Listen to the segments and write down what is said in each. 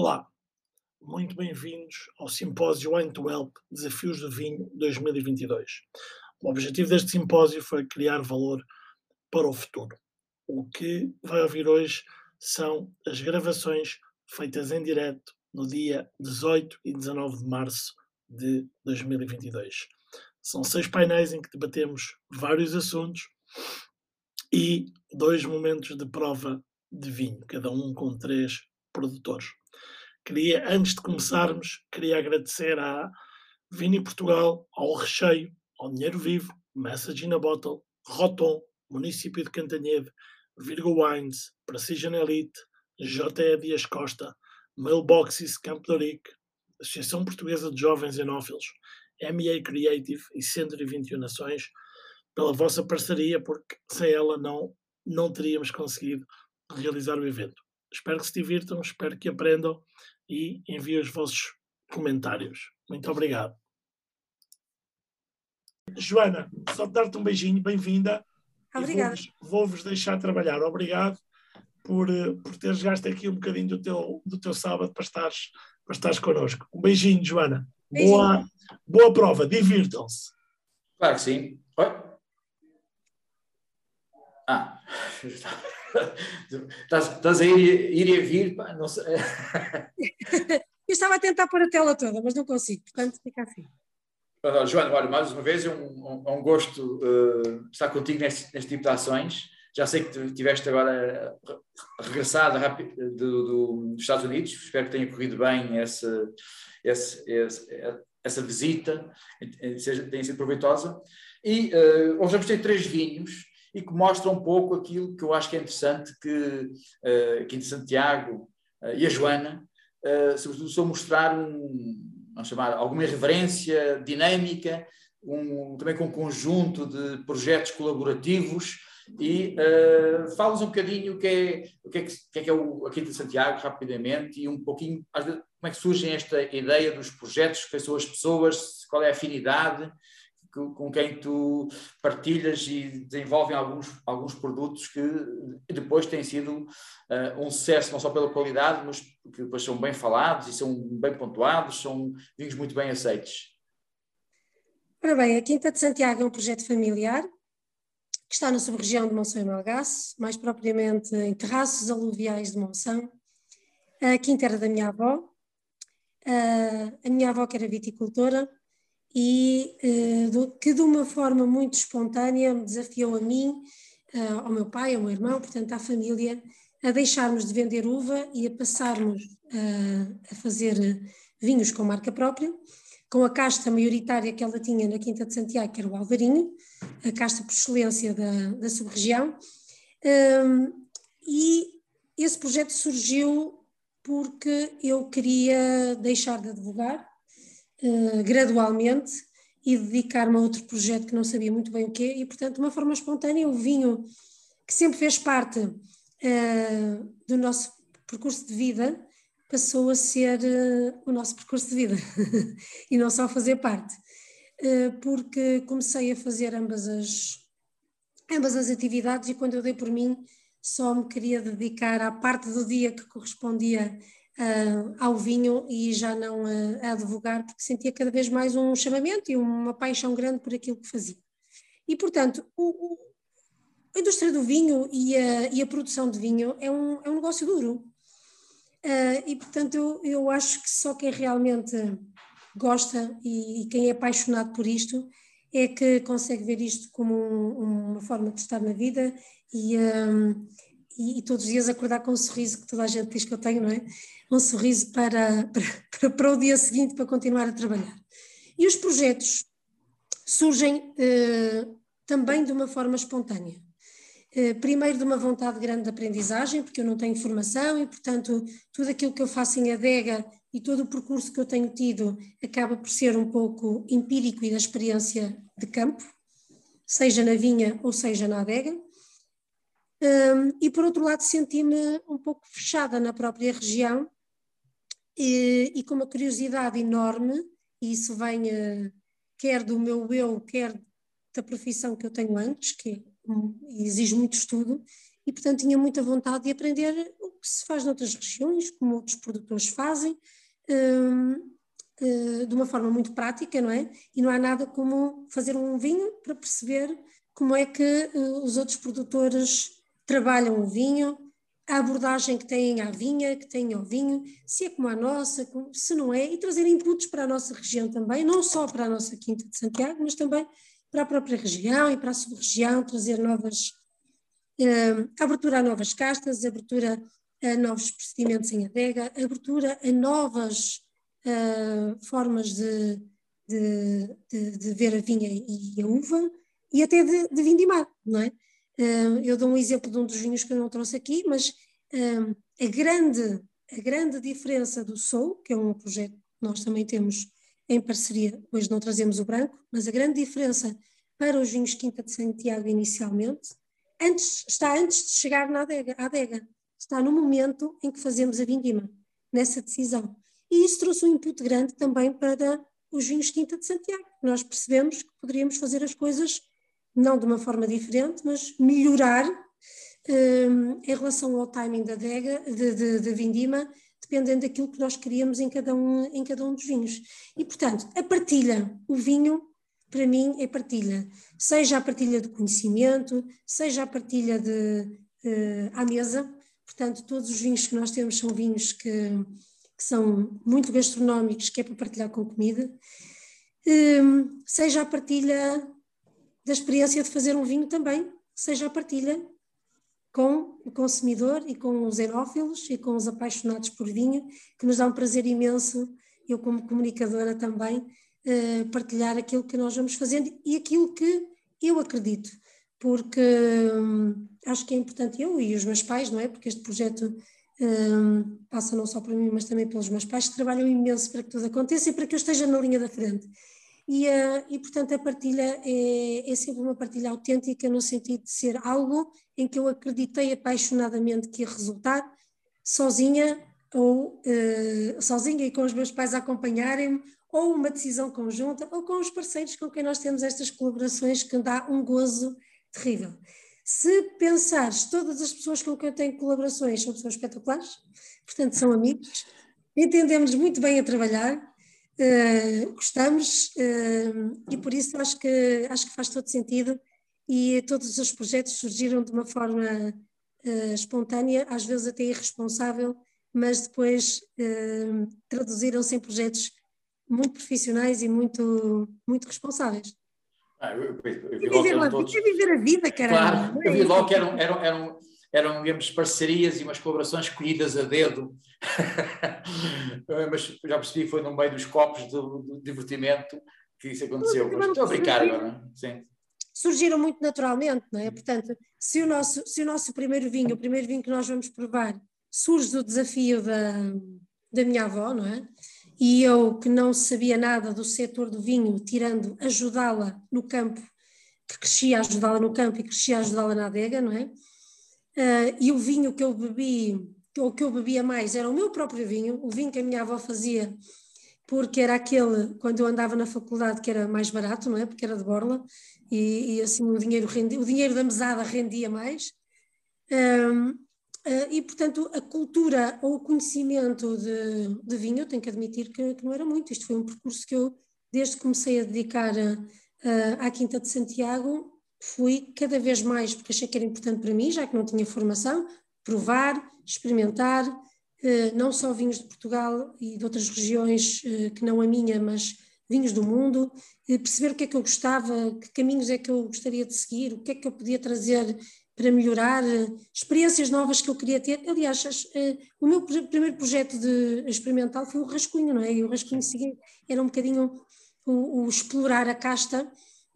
Olá, muito bem-vindos ao simpósio Wine to Help Desafios do Vinho 2022. O objetivo deste simpósio foi criar valor para o futuro. O que vai ouvir hoje são as gravações feitas em direto no dia 18 e 19 de março de 2022. São seis painéis em que debatemos vários assuntos e dois momentos de prova de vinho, cada um com três produtores. Queria, antes de começarmos, queria agradecer à Vini Portugal, ao Recheio, ao Dinheiro Vivo, Message in a Bottle, Roton, Município de Cantanhede, Virgo Wines, Precision Elite, J.E. Dias Costa, Mailboxes Campo de Associação Portuguesa de Jovens Enófilos, MEA Creative e 121 Nações, pela vossa parceria, porque sem ela não, não teríamos conseguido realizar o evento. Espero que se divirtam, espero que aprendam e enviem os vossos comentários. Muito obrigado. Joana, só dar-te um beijinho, bem-vinda. Obrigada. Vou-vos vou deixar trabalhar. Obrigado por, eh, por teres gasto aqui um bocadinho do teu, do teu sábado para estares, para estares connosco. Um beijinho, Joana. Beijinho. Boa, boa prova, divirtam-se. Claro que sim. Oi? Ah, estás, a ir, ir e a vir? Pá, não sei. Eu estava a tentar pôr a tela toda, mas não consigo, portanto fica assim. Joana, olha, mais uma vez é um, um, um gosto uh, estar contigo neste, neste, tipo de ações. Já sei que tiveste agora regressado do, do, dos Estados Unidos, espero que tenha corrido bem essa, essa, essa, essa visita, seja, tenha sido proveitosa. E uh, hoje vamos ter três vinhos e que mostram um pouco aquilo que eu acho que é interessante que aqui de Santiago uh, e a Joana, uh, sobretudo, só mostrar um, vamos chamar, alguma irreverência dinâmica, um, também com um conjunto de projetos colaborativos e uh, falas um bocadinho o que é o que é, que, é, que é o, a Quinta de Santiago, rapidamente, e um pouquinho vezes, como é que surge esta ideia dos projetos, quais são as pessoas, qual é a afinidade, com quem tu partilhas e desenvolvem alguns, alguns produtos que depois têm sido uh, um sucesso, não só pela qualidade, mas que depois são bem falados e são bem pontuados, são vinhos muito bem aceitos. Ora bem, a Quinta de Santiago é um projeto familiar que está na sub-região de Monção e Malgaço, mais propriamente em terraços aluviais de Monção. A quinta era da minha avó, uh, a minha avó que era viticultora, e do, que de uma forma muito espontânea me desafiou a mim, uh, ao meu pai, ao meu irmão, portanto à família, a deixarmos de vender uva e a passarmos uh, a fazer vinhos com marca própria, com a casta maioritária que ela tinha na Quinta de Santiago, que era o Alvarinho, a casta por excelência da, da sub-região. Um, e esse projeto surgiu porque eu queria deixar de advogar uh, gradualmente e dedicar-me a outro projeto que não sabia muito bem o quê, e portanto, de uma forma espontânea, o vinho, que sempre fez parte uh, do nosso percurso de vida, passou a ser uh, o nosso percurso de vida e não só fazer parte, porque comecei a fazer ambas as, ambas as atividades e quando eu dei por mim só me queria dedicar à parte do dia que correspondia uh, ao vinho e já não uh, a advogar, porque sentia cada vez mais um chamamento e uma paixão grande por aquilo que fazia. E, portanto, o, o, a indústria do vinho e a, e a, produção de vinho é um, é um negócio duro. Uh, e, portanto, eu, eu acho que só quem realmente gosta e, e quem é apaixonado por isto é que consegue ver isto como um, uma forma de estar na vida e, um, e, e, todos os dias acordar com um sorriso que toda a gente diz que eu tenho, não é? Um sorriso para, para, para o dia seguinte, para continuar a trabalhar. E os projetos surgem eh, também de uma forma espontânea. Eh, primeiro de uma vontade grande de aprendizagem, porque eu não tenho formação e, portanto, tudo aquilo que eu faço em adega e todo o percurso que eu tenho tido acaba por ser um pouco empírico e da experiência de campo, seja na vinha ou seja na adega. Um, e por outro lado senti-me um pouco fechada na própria região e, e, com uma curiosidade enorme, e isso vem uh, quer do meu eu, quer da profissão que eu tenho antes, que um, exige muito estudo, e portanto tinha muita vontade de aprender que se faz noutras regiões, como outros produtores fazem, hum, eh, de uma forma muito prática, não é? E não há nada como fazer um vinho para perceber como é que eh, os outros produtores trabalham o vinho, a abordagem que têm à vinha, que têm ao vinho, se é como a nossa, se não é, e trazer inputs para a nossa região também, não só para a nossa Quinta de Santiago, mas também para a própria região e para a sub-região, trazer novas, uh, abertura a novas castas, abertura a novos procedimentos em adega, abertura a novas uh, formas de, de, de, de, ver a vinha e a uva e até de, de vindimar, não é? Eu dou um exemplo de um dos vinhos que eu não trouxe aqui, mas a, grande, a grande diferença do Soul, que é um projeto que nós também temos em parceria, hoje não trazemos o branco, mas a grande diferença para os vinhos Quinta de Santiago inicialmente, antes, está antes de chegar na adega, à adega, está no momento em que fazemos a vindima, nessa decisão. E isso trouxe um input grande também para os vinhos Quinta de Santiago. Nós percebemos que poderíamos fazer as coisas não de uma forma diferente, mas melhorar um, em relação ao timing da adega, de, de, de vindima, dependendo daquilo que nós queríamos em cada, um, em cada um dos vinhos. E, portanto, a partilha, o vinho, para mim, é partilha. Seja a partilha do conhecimento, seja a partilha de, uh, à mesa. Portanto, todos os vinhos que nós temos são vinhos que, que são muito gastronómicos, que é para partilhar com comida. Um, seja a partilha da experiência de fazer um vinho também, seja a partilha com o consumidor e com os enófilos e com os apaixonados por vinho, que nos dá um prazer imenso, eu como comunicadora também, eh, partilhar aquilo que nós vamos fazendo e aquilo que eu acredito, porque hum, acho que é importante eu e os meus pais, não é? Porque este projeto hum, passa não só para mim, mas também pelos meus pais, que trabalham imenso para que tudo aconteça e para que eu esteja na linha da frente. E, uh, e, portanto, a partilha é, é, sempre uma partilha autêntica, no sentido de ser algo em que eu acreditei apaixonadamente que ia resultar, sozinha ou uh, sozinha e com os meus pais a acompanharem-me, ou uma decisão conjunta, ou com os parceiros com quem nós temos estas colaborações que dá um gozo terrível. Se pensares, todas as pessoas com quem eu tenho colaborações são pessoas espetaculares, portanto são amigos, entendemos muito bem a trabalhar, Uh, gostamos uh, e por isso acho que, acho que faz todo sentido e todos os projetos surgiram de uma forma uh, espontânea, às vezes até irresponsável, mas depois traduziram-se em projetos muito profissionais e muito, muito responsáveis. Ah, eu, eu, eu, eu vi viver, todos... viver a vida, caramba. Claro, eu vi logo que eram, eram, eram eram, digamos, parcerias e umas colaborações escolhidas a dedo, mas já percebi que foi no meio dos copos do, do divertimento que isso aconteceu. Mas estou a brincar agora, sim. Surgiram muito naturalmente, não é? Portanto, se o, nosso, se o nosso primeiro vinho, o primeiro vinho que nós vamos provar, surge do desafio da, da minha avó, não é? E eu, que não sabia nada do setor do vinho, tirando ajudá-la no campo, que crescia a ajudá-la no campo e crescia a ajudá-la na adega, não é? Uh, e o vinho que eu bebi, ou que eu bebia mais, era o meu próprio vinho, o vinho que a minha avó fazia, porque era aquele, quando eu andava na faculdade, que era mais barato, não é? Porque era de borla, e, e assim o dinheiro, o dinheiro da mesada rendia mais. uh, e, portanto, a cultura ou o conhecimento de, de vinho, eu tenho que admitir que, que, não era muito. Isto foi um percurso que eu, desde que comecei a dedicar à Quinta de Santiago, fui cada vez mais, porque achei que era importante para mim, já que não tinha formação, provar, experimentar, eh, não só vinhos de Portugal e de outras regiões eh, que não a minha, mas vinhos do mundo, perceber o que é que eu gostava, que caminhos é que eu gostaria de seguir, o que é que eu podia trazer para melhorar, experiências novas que eu queria ter. Aliás, eh, o meu primeiro projeto de experimental foi o rascunho, não é? E o rascunho seguinte era um bocadinho o, o explorar a casta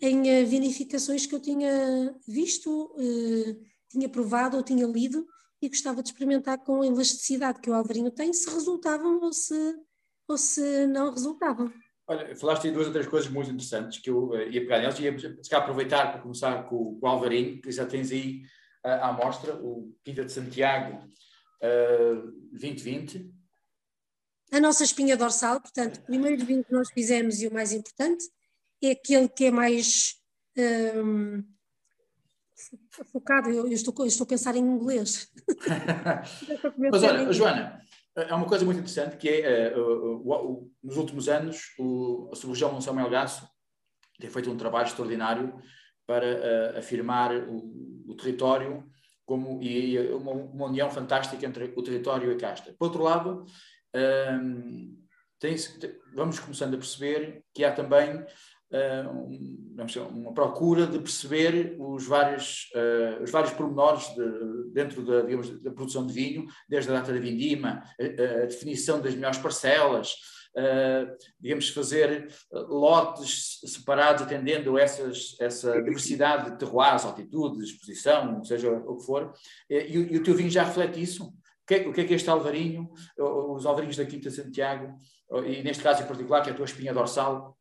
em eh, vinificações que eu tinha visto, eh, tinha provado ou tinha lido e gostava de experimentar com a elasticidade que o Alvarinho tem, se resultavam ou se, ou se não resultavam. Olha, falaste aí duas ou três coisas muito interessantes que eu uh, ia pegar nelas e ia aproveitar para começar com, com o Alvarinho, que já tens aí uh, à amostra, o Quinta de Santiago uh, 2020. A nossa espinha dorsal, portanto, o primeiro vinho que nós fizemos e o mais importante, é aquele que é mais um, focado, eu, eu, estou, eu estou a pensar em inglês. Mas olha, Joana, é uma coisa muito interessante que é, uh, uh, uh, nos últimos anos, o, a sub-região Melgaço tem feito um trabalho extraordinário para afirmar o, o, território como, e, e uma, uma, união fantástica entre o território e a casta. Por outro lado, um, tem, vamos começando a perceber que há também uh, uma procura de perceber os vários, uh, os vários pormenores de, dentro da, digamos, da produção de vinho, desde a data da vindima, a, a definição das melhores parcelas, uh, digamos, fazer lotes separados atendendo essas, essa diversidade de terroirs, altitude, exposição, seja o que for, e, e o teu vinho já reflete isso? O que, é, o que é que este alvarinho, os alvarinhos da Quinta Santiago, e neste caso em particular, que é a tua espinha dorsal,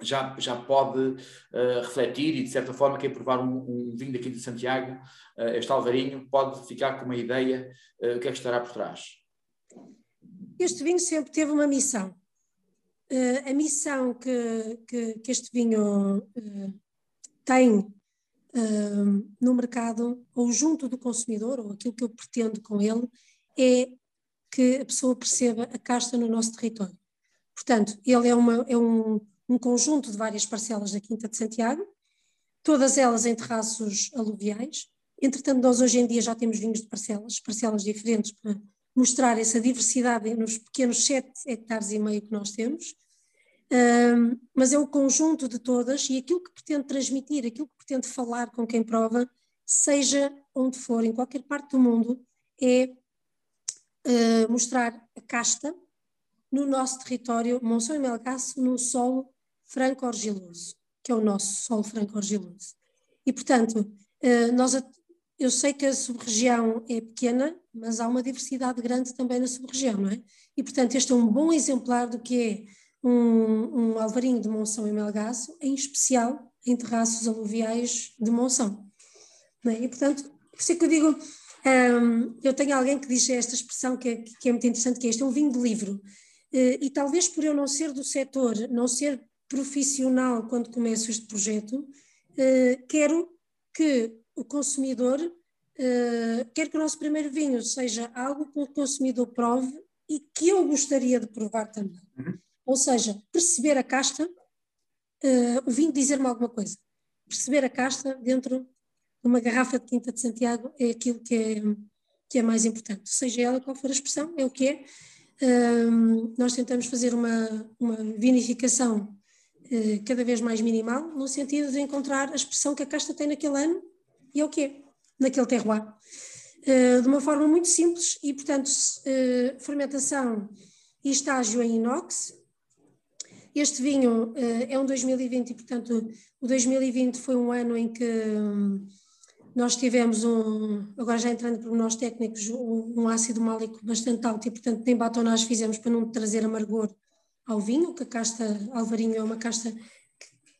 já, já pode uh, refletir e, de certa forma, quem provar um, um vinho da Quinta Santiago, uh, este alvarinho, pode ficar com uma ideia uh, o que é que estará por trás. Este vinho sempre teve uma missão. a missão que, que, que este vinho tem no mercado, ou junto do consumidor, ou aquilo que eu pretendo com ele, é que a pessoa perceba a casta no nosso território. Portanto, ele é, uma, é um, um conjunto de várias parcelas da Quinta de Santiago, todas elas em terraços aluviais. Entretanto, nós hoje em dia já temos vinhos de parcelas, parcelas diferentes para mostrar essa diversidade nos pequenos 7 hectares e meio que nós temos. Um, mas é o conjunto de todas e aquilo que pretende transmitir, aquilo que pretende falar com quem prova, seja onde for, em qualquer parte do mundo, é uh, mostrar a casta no nosso território, Monção e Melgaço, num solo franco-argiloso, que é o nosso solo franco-argiloso. E, portanto, uh, nós, eu sei que a sub-região é pequena, mas há uma diversidade grande também na sub-região, não é? E, portanto, este é um bom exemplar do que é um, um alvarinho de Monção e Melgaço, em especial em terraços aluviais de Monção. É? E, portanto, por isso é que eu digo, um, eu tenho alguém que diz esta expressão que é, que é muito interessante, que é este é um vinho de livro. Uh, e talvez por eu não ser do setor, não ser profissional quando começo este projeto, uh, quero que o consumidor, uh, quero que o nosso primeiro vinho seja algo que o consumidor prove e que eu gostaria de provar também. Uhum. Ou seja, perceber a casta, uh, o vinho dizer-me alguma coisa. Perceber a casta dentro uma garrafa de Quinta de Santiago é aquilo que é, que é mais importante. Seja ela qual for a expressão, é o que é. Um, nós tentamos fazer uma, uma vinificação uh, cada vez mais minimal, no sentido de encontrar a expressão que a casta tem naquele ano e é o que é, naquele terroir. Uh, de uma forma muito simples e, portanto, uh, fermentação e estágio em inox. Este vinho é um 2020 e, portanto, o 2020 foi um ano em que um, nós tivemos um, agora já entrando por nós técnicos, um, ácido málico bastante alto e, portanto, nem batonagem fizemos para não trazer amargor ao vinho, que a casta alvarinho é uma casta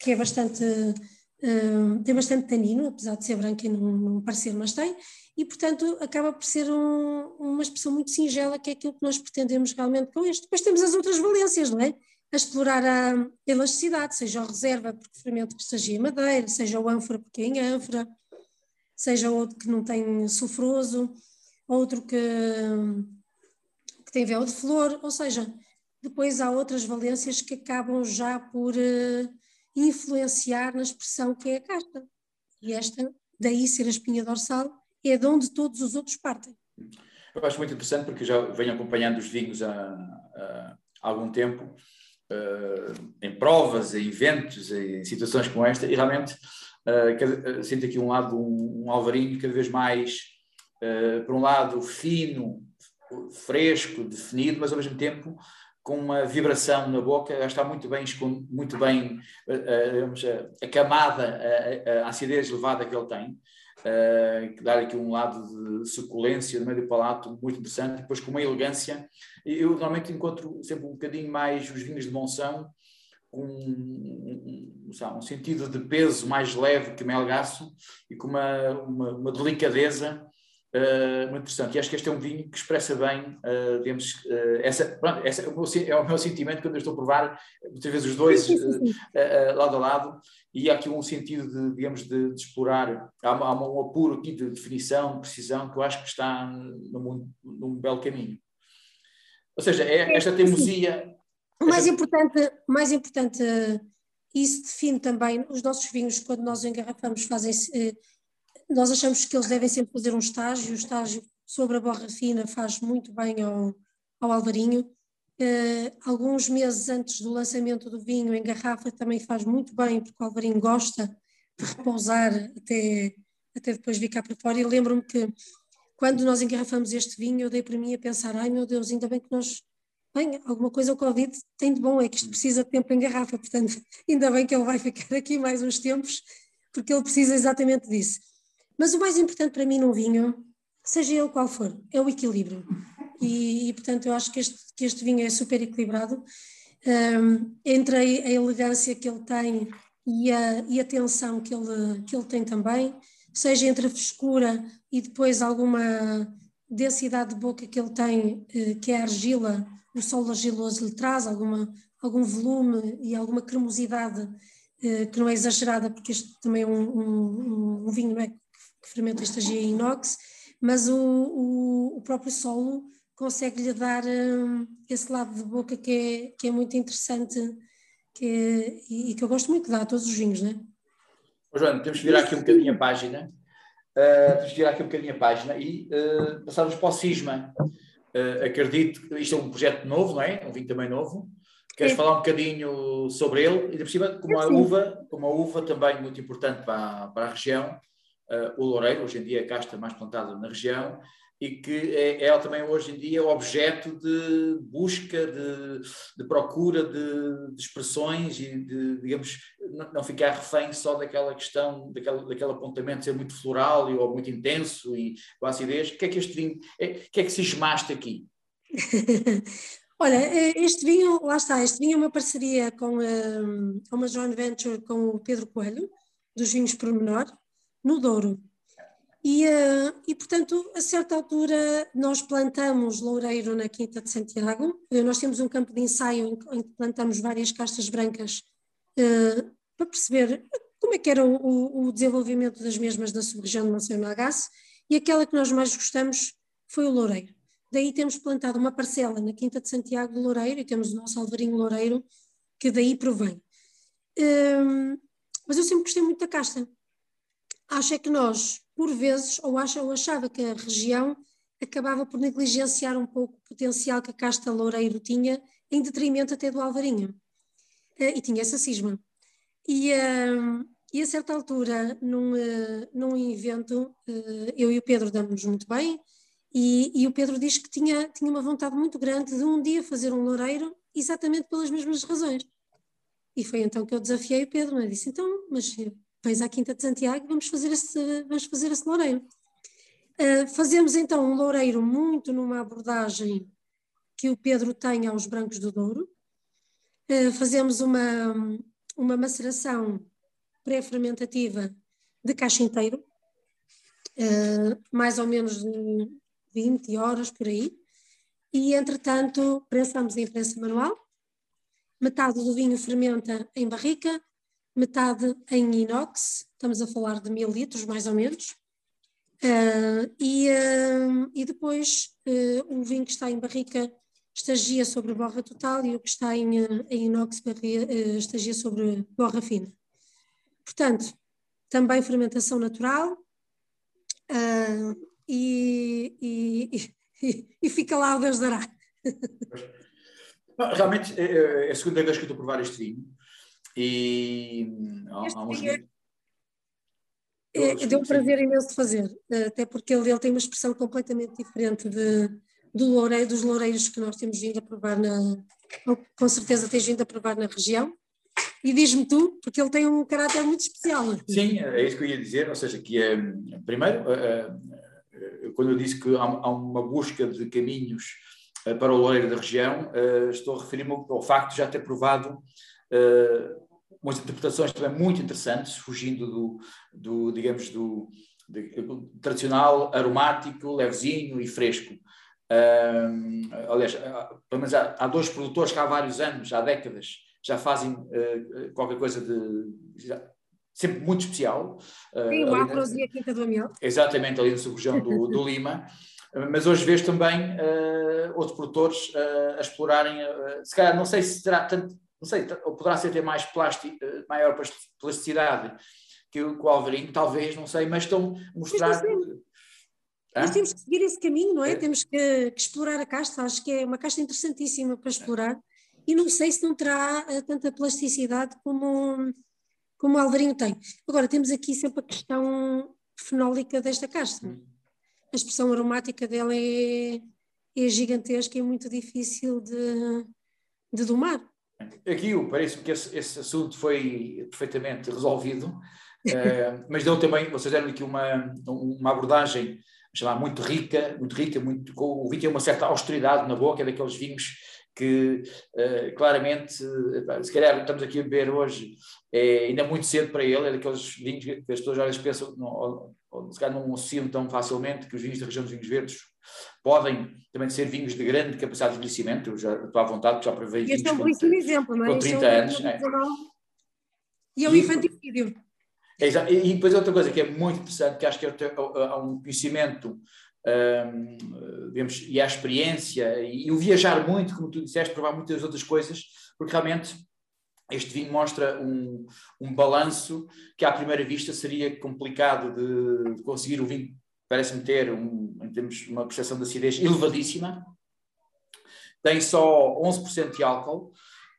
que é bastante, uh, tem bastante tanino, apesar de ser branca e não, não parecer, mas tem, e, portanto, acaba por ser um, uma expressão muito singela, que é aquilo que nós pretendemos realmente com este. Depois temos as outras valências, não é? A explorar a elasticidade, seja a reserva, porque fermento que em madeira, seja o ânfora, porque é em ânfora, seja outro que não tem sulfuroso, outro que, que tem véu de flor, ou seja, depois há outras valências que acabam já por uh, influenciar na expressão que é a casta. E esta, daí ser a espinha dorsal, é de onde todos os outros partem. Eu acho muito interessante porque já venho acompanhando os vinhos há, há algum tempo, uh, em provas, em eventos, em situações como esta, e realmente Uh, sinto aqui um lado, um, um alvarinho cada vez mais, uh, por um lado, fino, fresco, definido, mas ao mesmo tempo com uma vibração na boca, está muito bem, muito bem uh, a, a, camada, a, a, acidez elevada que ele tem, que dá aqui um lado de suculência no meio do palato muito interessante, depois com uma elegância. Eu normalmente encontro sempre um bocadinho mais os vinhos de Monção, com um, um, um, sentido de peso mais leve que melgaço e com uma, uma, uma delicadeza uh, muito interessante. E acho que este é um vinho que expressa bem, uh, digamos, uh, essa, pronto, essa é, o meu, é o meu sentimento quando eu estou a provar, muitas vezes os dois lado a lado, e há aqui um sentido de, digamos, de, de explorar, há, há um apuro aqui de definição, de precisão, que eu acho que está num, num belo caminho. Ou seja, é esta teimosia. O mais esta... importante, mais importante, isso define também os nossos vinhos, quando nós engarrafamos, fazem nós achamos que eles devem sempre fazer um estágio, o estágio sobre a borra fina faz muito bem ao, ao alvarinho. Uh, alguns meses antes do lançamento do vinho em garrafa também faz muito bem, porque o alvarinho gosta de repousar até, até depois vir cá para fora. E lembro-me que quando nós engarrafamos este vinho, eu dei para mim a pensar: ai meu Deus, ainda bem que nós. Bem, alguma coisa o Covid tem de bom, é que isto precisa de tempo em garrafa, portanto, ainda bem que ele vai ficar aqui mais uns tempos, porque ele precisa exatamente disso. Mas o mais importante para mim num vinho, seja ele qual for, é o equilíbrio. E, e portanto, eu acho que este, que este vinho é super equilibrado. Um, entre a, a, elegância que ele tem e a, e a tensão que ele, que ele tem também, seja entre a frescura e depois alguma densidade de boca que ele tem, eh, que é a argila, o solo argiloso lhe traz alguma, algum volume e alguma cremosidade que não é exagerada, porque este também é um, um, um vinho não é, que fermenta estagia em inox, mas o, o, o próprio solo consegue-lhe dar um, esse lado de boca que é, que é muito interessante que é, e, e, que eu gosto muito de dar a todos os vinhos, não? Oh, Joana, temos que virar aqui um bocadinho a página, uh, temos que virar aqui um bocadinho a página e uh, passarmos para o Cisma. Uh, acredito isto é um projeto novo, não é? Um vinho também novo. Queres é. falar um bocadinho sobre ele? E, por cima, como a uva, como a uva também muito importante para, para a região, uh, o loureiro, hoje em dia a casta mais plantada na região, e que é, é também hoje em dia objeto de busca, de, de procura de, de, expressões e de, digamos, não ficar refém só daquela questão, daquela, daquele apontamento ser muito floral ou muito intenso e com acidez. O que é que este vinho, é, o que é que se esmaste aqui? Olha, eh, este vinho, lá está, este vinho é uma parceria com um, uma joint venture com o Pedro Coelho, dos vinhos Pormenor, no Douro. E, uh, e, portanto, a certa altura, nós plantamos loureiro na Quinta de Santiago. Nós temos um campo de ensaio em, que plantamos várias castas brancas para perceber como é que era o, o, desenvolvimento das mesmas da sub-região de Monsanto Malgace. E aquela que nós mais gostamos foi o loureiro. Daí temos plantado uma parcela na Quinta de Santiago do Loureiro e temos o nosso Alvarinho Loureiro, que daí provém. mas eu sempre gostei muito da casta acha que nós, por vezes, ou, acha, ou achava que a região acabava por negligenciar um pouco o potencial que a casta loureiro tinha, em detrimento até do alvarinho. Uh, e tinha essa cisma. E, uh, e a certa altura, num, uh, num evento, eu e o Pedro damos muito bem, e, e, o Pedro diz que tinha, tinha uma vontade muito grande de um dia fazer um loureiro, exatamente pelas mesmas razões. E foi então que eu desafiei o Pedro, né? disse, então, mas vens à Quinta de Santiago vamos fazer esse, vamos fazer esse loureiro. Uh, fazemos então um loureiro muito numa abordagem que o Pedro tem aos brancos do Douro. Uh, fazemos uma, uma maceração pré-fermentativa de caixa inteiro, uh, mais ou menos de 20 horas por aí. E, entretanto, prensamos em prensa manual. Metade do vinho fermenta em barrica, metade em inox, estamos a falar de mil litros mais ou menos, uh, e, uh, e depois uh, o vinho que está em barrica estagia sobre borra total e o que está em, em inox estagia sobre borra fina. Portanto, também fermentação natural e, e, e, e, fica lá o Deus dará. Realmente é, é a segunda vez que eu estou a provar este vinho e há, há uns é, é, deu um prazer imenso de fazer, até porque ele, ele tem uma expressão completamente diferente de, do loureiro, dos loureiros que nós temos vindo a provar na, com certeza tens vindo a provar na região. E diz-me tu, porque ele tem um caráter muito especial. Sim, é isso que eu ia dizer, ou seja, que é, primeiro, eh, eh, quando eu disse que há uma busca de caminhos eh, para o loureiro da região, estou a referir-me ao facto de já ter provado umas interpretações também muito interessantes, fugindo do, do digamos, do, de, tradicional, aromático, levezinho e fresco. Uh, aliás, pelo menos há, há, dois produtores que há vários anos, há décadas, já fazem uh, qualquer coisa de. Sempre muito especial. Sim, o Afros e a Quinta do Amiel. Exatamente, ali na sub-região do, do Lima. Mas hoje vejo também uh, outros produtores uh, a explorarem, uh, se calhar, não sei se terá tanto, não sei, ou poderá ser ter mais plástico, maior plasticidade que o, que o Alvarinho, talvez, não sei, mas estão a mostrar. Nós temos que seguir esse caminho, não é? é. Temos que, que, explorar a casta, acho que é uma casta interessantíssima para explorar e não sei se não terá tanta plasticidade como, como o Alvarinho tem. Agora, temos aqui sempre a questão fenólica desta casta. Hum a expressão aromática dela é, é gigantesca e é muito difícil de, de domar. Aqui parece-me que esse, esse, assunto foi perfeitamente resolvido, uh, mas deu também, vocês deram aqui uma, uma abordagem chamar muito rica, muito rica, muito, com, o vinho tem uma certa austeridade na boca, é daqueles vinhos que uh, claramente, se calhar estamos aqui a beber hoje, é ainda muito cedo para ele, é daqueles vinhos que as pessoas já pensam, não, ou se calhar não associam tão facilmente que os vinhos da região dos vinhos verdes podem também ser vinhos de grande capacidade de envelhecimento, eu já estou à vontade, já provei vinhos este é um belíssimo exemplo, não é? com 30 é um anos. É. E é o infanticídio. É, e depois outra coisa que é muito interessante, que acho que é, há um conhecimento digamos, e a experiência e o viajar muito, como tu disseste, provar muitas outras coisas, porque realmente este vinho mostra um, um balanço que à primeira vista seria complicado de, conseguir. O vinho parece-me ter, um, em termos uma percepção de acidez elevadíssima, tem só 11% de álcool,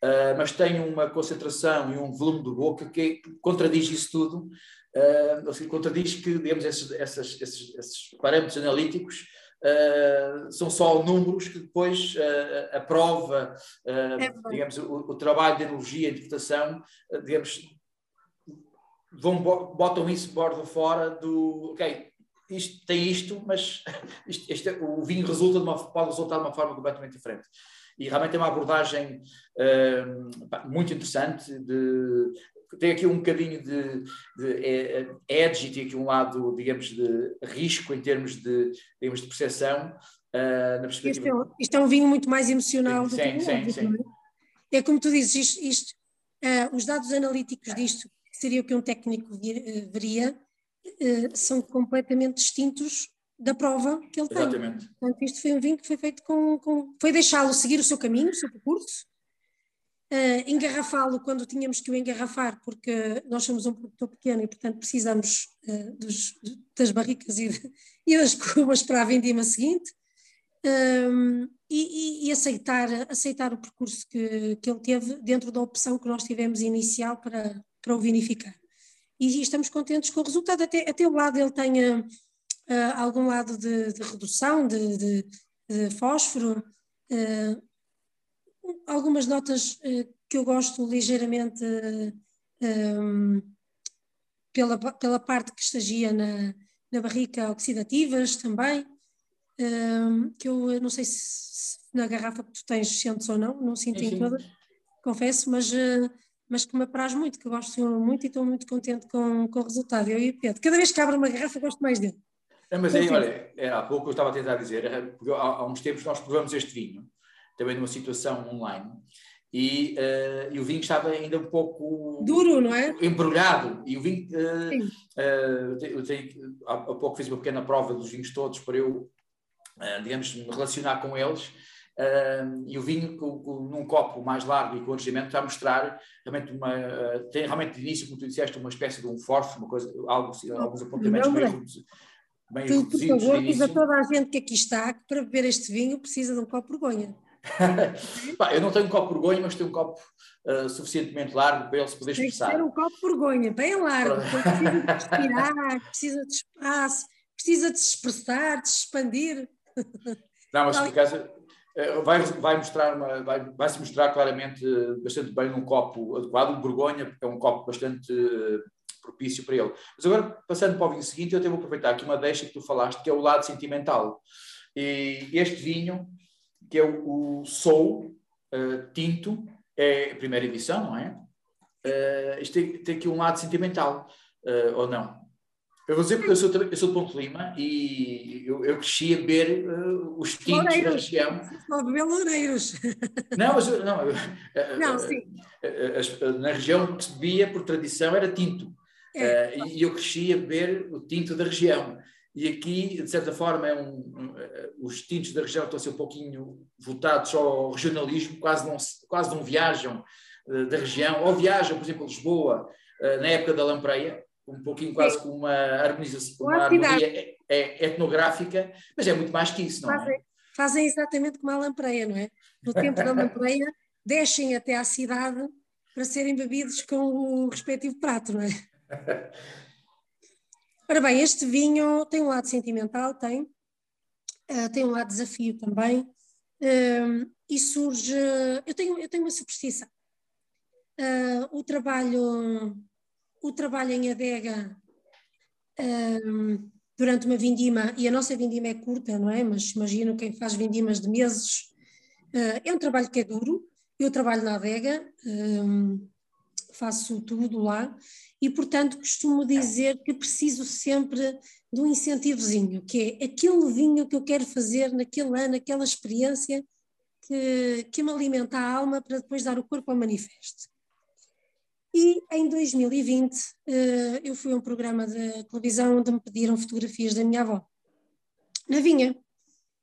uh, mas tem uma concentração e um volume de boca que contradiz isso tudo, uh, contradiz que, digamos, esses, esses, esses, esses parâmetros analíticos Uh, são só números que depois uh, a prova, uh, é digamos, o, o, trabalho de analogia e interpretação, digamos, vão, botam isso bordo fora do, ok, isto, tem isto, mas isto, este, o vinho resulta de uma, pode resultar de uma forma completamente diferente. E realmente é uma abordagem muito interessante de, tem aqui um bocadinho de, de é, é, edge, tem aqui um lado, digamos, de risco em termos de, digamos, de percepção. Uh, na perspectiva... isto, é, isto, é, um vinho muito mais emocional sim, do que sim, sim, é? é como tu dizes, isto, isto uh, os dados analíticos disto, que seria o que um técnico vir, uh, veria, são completamente distintos da prova que ele Exatamente. tem. Portanto, isto foi um vinho que foi feito com. com foi deixá-lo seguir o seu caminho, o seu percurso, Uh, engarrafá-lo quando tínhamos que o engarrafar, porque nós somos um produtor pequeno e, portanto, precisamos uh, dos, das barricas e, e, das cubas para a vindima seguinte, um, e, e, aceitar, aceitar o percurso que, que ele teve dentro da opção que nós tivemos inicial para, para o vinificar. E, estamos contentes com o resultado, até, até o lado ele tenha uh, algum lado de, de redução de, de, de fósforo, Uh, algumas notas uh, que eu gosto ligeiramente uh, eh, um, pela, pela parte que estagia na, na barrica oxidativas também, um, que eu não sei se, na garrafa que tu tens sentes ou não, não sinto em toda, confesso, mas, mas que me apraz muito, que eu gosto muito e estou muito contente com, com o resultado. Eu e o Pedro, cada vez que abro uma garrafa gosto mais dele. É, mas aí, olha, é, há pouco eu estava a tentar dizer, porque há, há uns tempos nós provamos este vinho também numa situação online. E, uh, e, o vinho estava ainda um pouco duro, não é? Embrulhado. E o vinho, uh, uh, eu tenho, há, há pouco fiz uma pequena prova dos vinhos todos para eu, digamos, me relacionar com eles. e o vinho, com, com, num copo mais largo e com ornamento, está a mostrar realmente uma. tem realmente de início, como tu disseste, uma espécie de um forte, uma coisa, algo, alguns apontamentos meio, meio tu, Por favor, diz a toda a gente que aqui está que para beber este vinho precisa de um copo de vergonha. Eu não tenho um copo vergonha, mas tenho um copo uh, suficientemente largo para ele se poder expressar. Tem que ser um copo vergonha, bem largo, precisa de respirar, precisa de espaço, precisa de se expressar, de se expandir. Não, mas por acaso uh, vai, vai, mostrar uma, vai, vai se mostrar claramente uh, bastante bem num copo adequado, um vergonha, porque é um copo bastante propício para ele. Mas agora, passando para o vinho seguinte, eu até vou aproveitar aqui uma deixa que tu falaste, que é o lado sentimental. E este vinho que é o, o Soul uh, Tinto, é a primeira edição, não é? Uh, isto tem, tem, aqui um lado sentimental, uh, ou não? Eu vou dizer porque eu sou, eu sou de Ponte Lima e eu, eu cresci a beber uh, os tintos da região. Só beber loureiros. Não, mas não, não sim. na região que se bebia por tradição era tinto. É. E eu cresci a beber o tinto da região. E aqui, de certa forma, é um, um, os tintos da região estão a ser um pouquinho votados ao regionalismo, quase não, quase não viajam uh, da região, ou viajam, por exemplo, a Lisboa, uh, na época da lampreia, um pouquinho quase Sim. com uma harmonização, uma harmonia etnográfica, mas é muito mais que isso, não é? fazem, é? Fazem exatamente como a lampreia, não é? No tempo da lampreia, descem até à cidade para serem bebidos com o respectivo prato, não é? Ora bem, este vinho tem um lado sentimental, tem, uh, tem um lado desafio também, uh, e surge. Eu tenho, eu tenho uma superstição. Uh, o trabalho o trabalho em adega um, durante uma vindima, e a nossa vindima é curta, não é? Mas imagino quem faz vindimas de meses, uh, é um trabalho que é duro. Eu trabalho na adega, um, faço tudo lá, e portanto costumo dizer que preciso sempre de um incentivozinho, que é aquele vinho que eu quero fazer naquele ano, aquela experiência que, que me alimenta a alma para depois dar o corpo ao manifesto. E em 2020 eh, eu fui a um programa de televisão onde me pediram fotografias da minha avó, na vinha.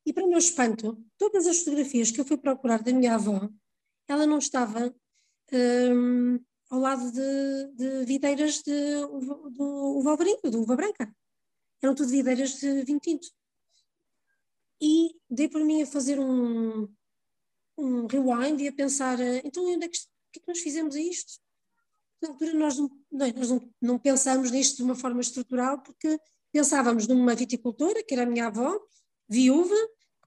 E para o meu espanto, todas as fotografias que eu fui procurar da minha avó, ela não estava ehm, ao lado de, de videiras de, do uva branca, do uva branca. Eram tudo videiras de vinho tinto. E dei por mim a fazer um, um rewind e a pensar, eh, então onde é que, que é que nós fizemos a isto? na altura nós, não, nós não, não pensámos nisto de uma forma estrutural, porque pensávamos numa viticultora, que era a minha avó, viúva,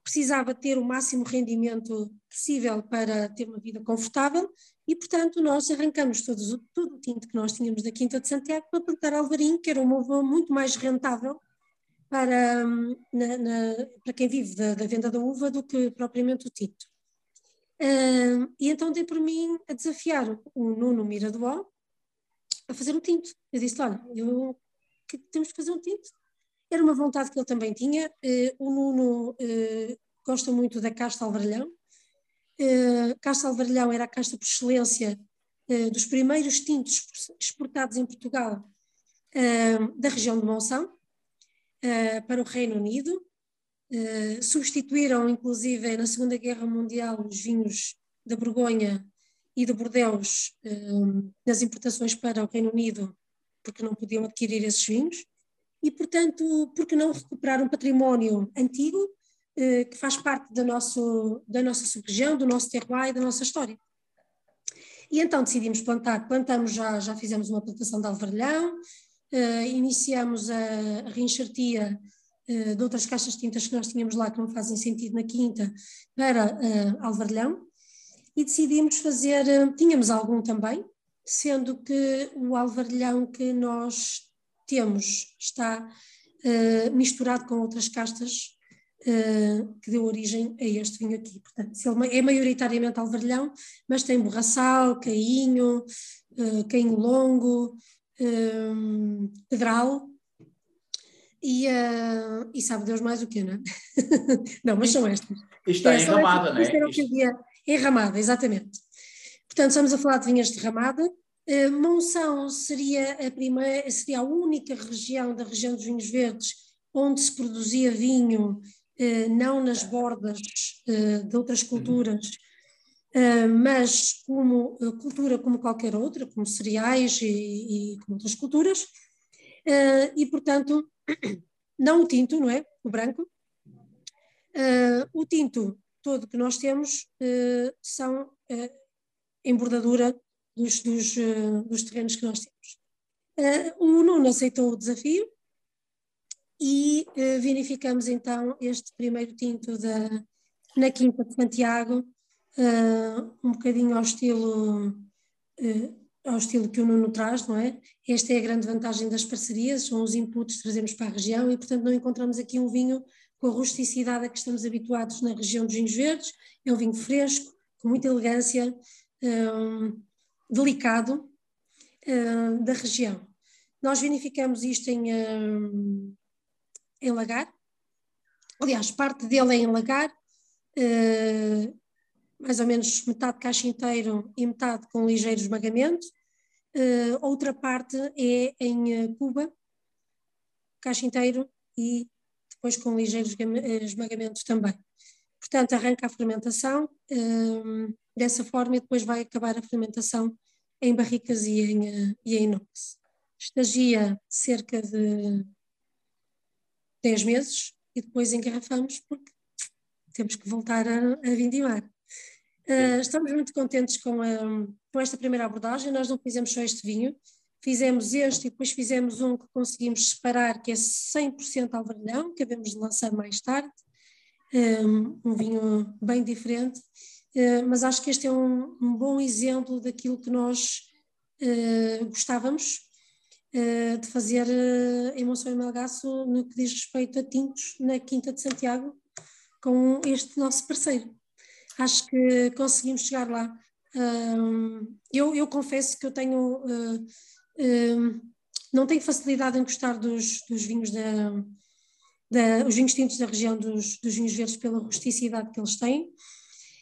precisava ter o máximo rendimento possível para ter uma vida confortável, e portanto nós arrancamos todos, todo o tinto que nós tínhamos da Quinta de Santiago para plantar Alvarinho, que era uma uva muito mais rentável para, na, na, para quem vive da, da, venda da uva do que propriamente o tinto. Uh, e então dei por mim a desafiar o Nuno Miradoó, a fazer um tinto. Eu disse: Olha, eu, que temos que fazer um tinto. Era uma vontade que ele também tinha. Uh, o Nuno uh, gosta muito da casta alvarelhão. Uh, casta alvarelhão era a casta por excelência dos primeiros tintos exportados em Portugal da região de Monção para o Reino Unido. substituíram, inclusive, na Segunda Guerra Mundial, os vinhos da Borgonha e de Bordeaux um, nas importações para o Reino Unido, porque não podiam adquirir esses vinhos, e, portanto, porque não recuperar um património antigo uh, que faz parte da, nosso, da nossa sub-região, do nosso terroir e da nossa história. E então decidimos plantar, plantamos já, já fizemos uma plantação de alvarelhão, uh, iniciamos a, reenxertia uh, de outras caixas tintas que nós tínhamos lá que não fazem sentido na quinta para uh, alvarelhão, e decidimos fazer, eh, tínhamos algum também, sendo que o alvarilhão que nós temos está uh, misturado com outras castas uh, que deu origem a este vinho aqui. Portanto, é maioritariamente alvarilhão, mas tem borraçal, cainho, uh, cainho longo, um, pedral, e, uh, e sabe Deus mais o que, não é? não, mas são estas. Isto está é, enramada, não é? Isto era o que havia, Enramada, exatamente. Portanto, estamos a falar de vinhas de ramada. Uh, Monção seria a primeira, seria a única região da região dos vinhos verdes onde se produzia vinho, uh, não nas bordas uh, de outras culturas, mas como cultura como qualquer outra, como cereais e, e como outras culturas. e, portanto, não o tinto, não é? O branco. o tinto todo que nós temos são em bordadura dos, dos, dos, terrenos que nós temos. o Nuno aceitou o desafio e verificamos então este primeiro tinto da, na Quinta de Santiago, um bocadinho ao estilo ao estilo que o Nuno traz, não é? Esta é a grande vantagem das parcerias, são os inputs que trazemos para a região e, portanto, não encontramos aqui um vinho com a rusticidade a que estamos habituados na região dos vinhos verdes. É um vinho fresco, com muita elegância, delicado, um, da região. Nós vinificamos isto em, um, em lagar, aliás, parte dele é em lagar, uh, mais ou menos metade caixa inteiro e metade com ligeiro esmagamento. Uh, outra parte é em uh, cuba, caixa inteiro e depois com ligeiro esmagamento também. Portanto, arranca a fermentação dessa forma e depois vai acabar a fermentação em barricas e em, e em inox. Estagia cerca de 10 meses e depois engarrafamos porque temos que voltar a, a vindimar. Uh, estamos muito contentes com, a, com esta primeira abordagem. Nós não fizemos só este vinho, fizemos este e depois fizemos um que conseguimos separar, que é 100% alvarilhão, que havemos de lançar mais tarde. Um, um vinho bem diferente, mas acho que este é um, um bom exemplo daquilo que nós uh, gostávamos uh, de fazer em Monção e Melgaço no que diz respeito a tintos na Quinta de Santiago com este nosso parceiro. Acho que conseguimos chegar lá. eu, eu confesso que eu tenho não tenho facilidade em gostar dos, dos vinhos da, da, os vinhos tintos da região dos, dos vinhos verdes pela rusticidade que eles têm.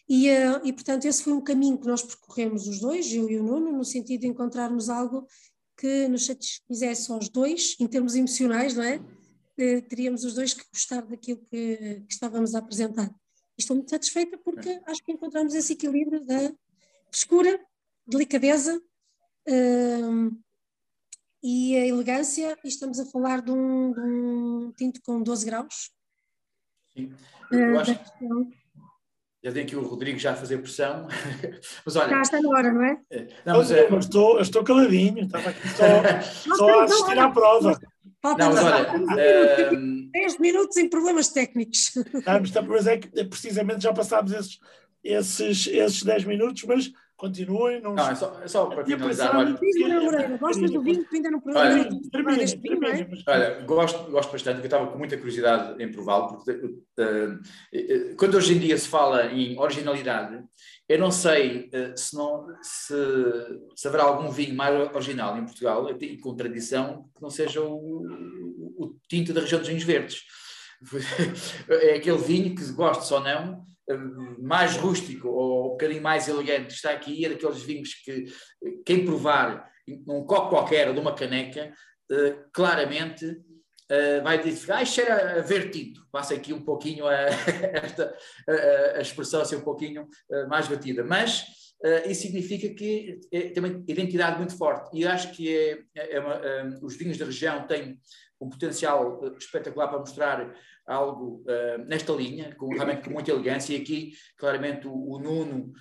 E, uh, e, portanto, esse foi um caminho que nós percorremos os dois, eu e o Nuno, no sentido de encontrarmos algo que nos satisfizesse aos dois, em termos emocionais, não é? Uh, teríamos os dois que gostar daquilo que, que estávamos a apresentar. Estou muito satisfeita porque acho que encontramos esse equilíbrio da frescura, delicadeza uh, e a elegância, e estamos a falar de um, de um tinto com 12 graus. Sim, eu acho que já tem aqui o Rodrigo já a fazer pressão, mas olha... Já está na hora, não é? é não, mas, é... estou, eu estou caladinho, estava aqui só, só a assistir à prova. Falta não, mas olha... Uh... 10 minutos em problemas técnicos. Não, mas é que precisamente já passámos esses, esses, esses 10 minutos, mas continuem. Não, não é, só, é só para finalizar. Olha, Moreira, gostas do vinho que ainda não provaste? Olha, gosto, gosto bastante, eu estava com muita curiosidade em prová-lo, porque uh, uh, quando hoje em dia se fala em originalidade, eu não sei uh, se, não, se, se, haverá algum vinho mais original em Portugal e com tradição que não seja o, o, o tinto da região dos vinhos verdes. é aquele vinho que, gosto ou não, mais rústico ou um bocadinho mais elegante está aqui, é daqueles vinhos que quem provar num copo qualquer ou de uma caneca, uh, claramente uh, vai dizer, ah, cheira a ver. Passa aqui um pouquinho a, esta, a, expressão assim um pouquinho mais batida. Mas isso significa que tem uma identidade muito forte. E acho que é, é uma, os vinhos da região têm um potencial espetacular para mostrar algo uh, nesta linha, com, realmente com muita elegância, e aqui claramente o, o Nuno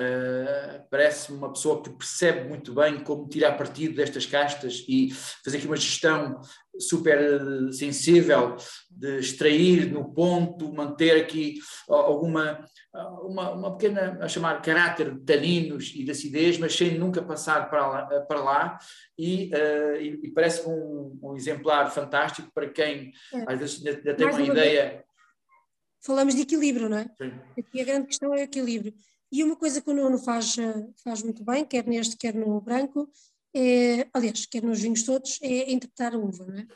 uh, parece uma pessoa que percebe muito bem como tirar partido destas castas e fazer aqui uma gestão super sensível de extrair no ponto, manter aqui alguma uma, uma pequena, a chamar, caráter de taninos e de acidez, mas sem nunca passar para lá, para lá e, uh, e, e parece um, um, exemplar fantástico para quem é. às vezes ainda tem uma, uma ideia... Vez, falamos de equilíbrio, não é? Sim. Aqui a grande questão é o equilíbrio. E uma coisa que o Nuno faz, eh, faz muito bem, quer neste, quer no branco, é, aliás, quer nos vinhos todos, é interpretar a uva, não é?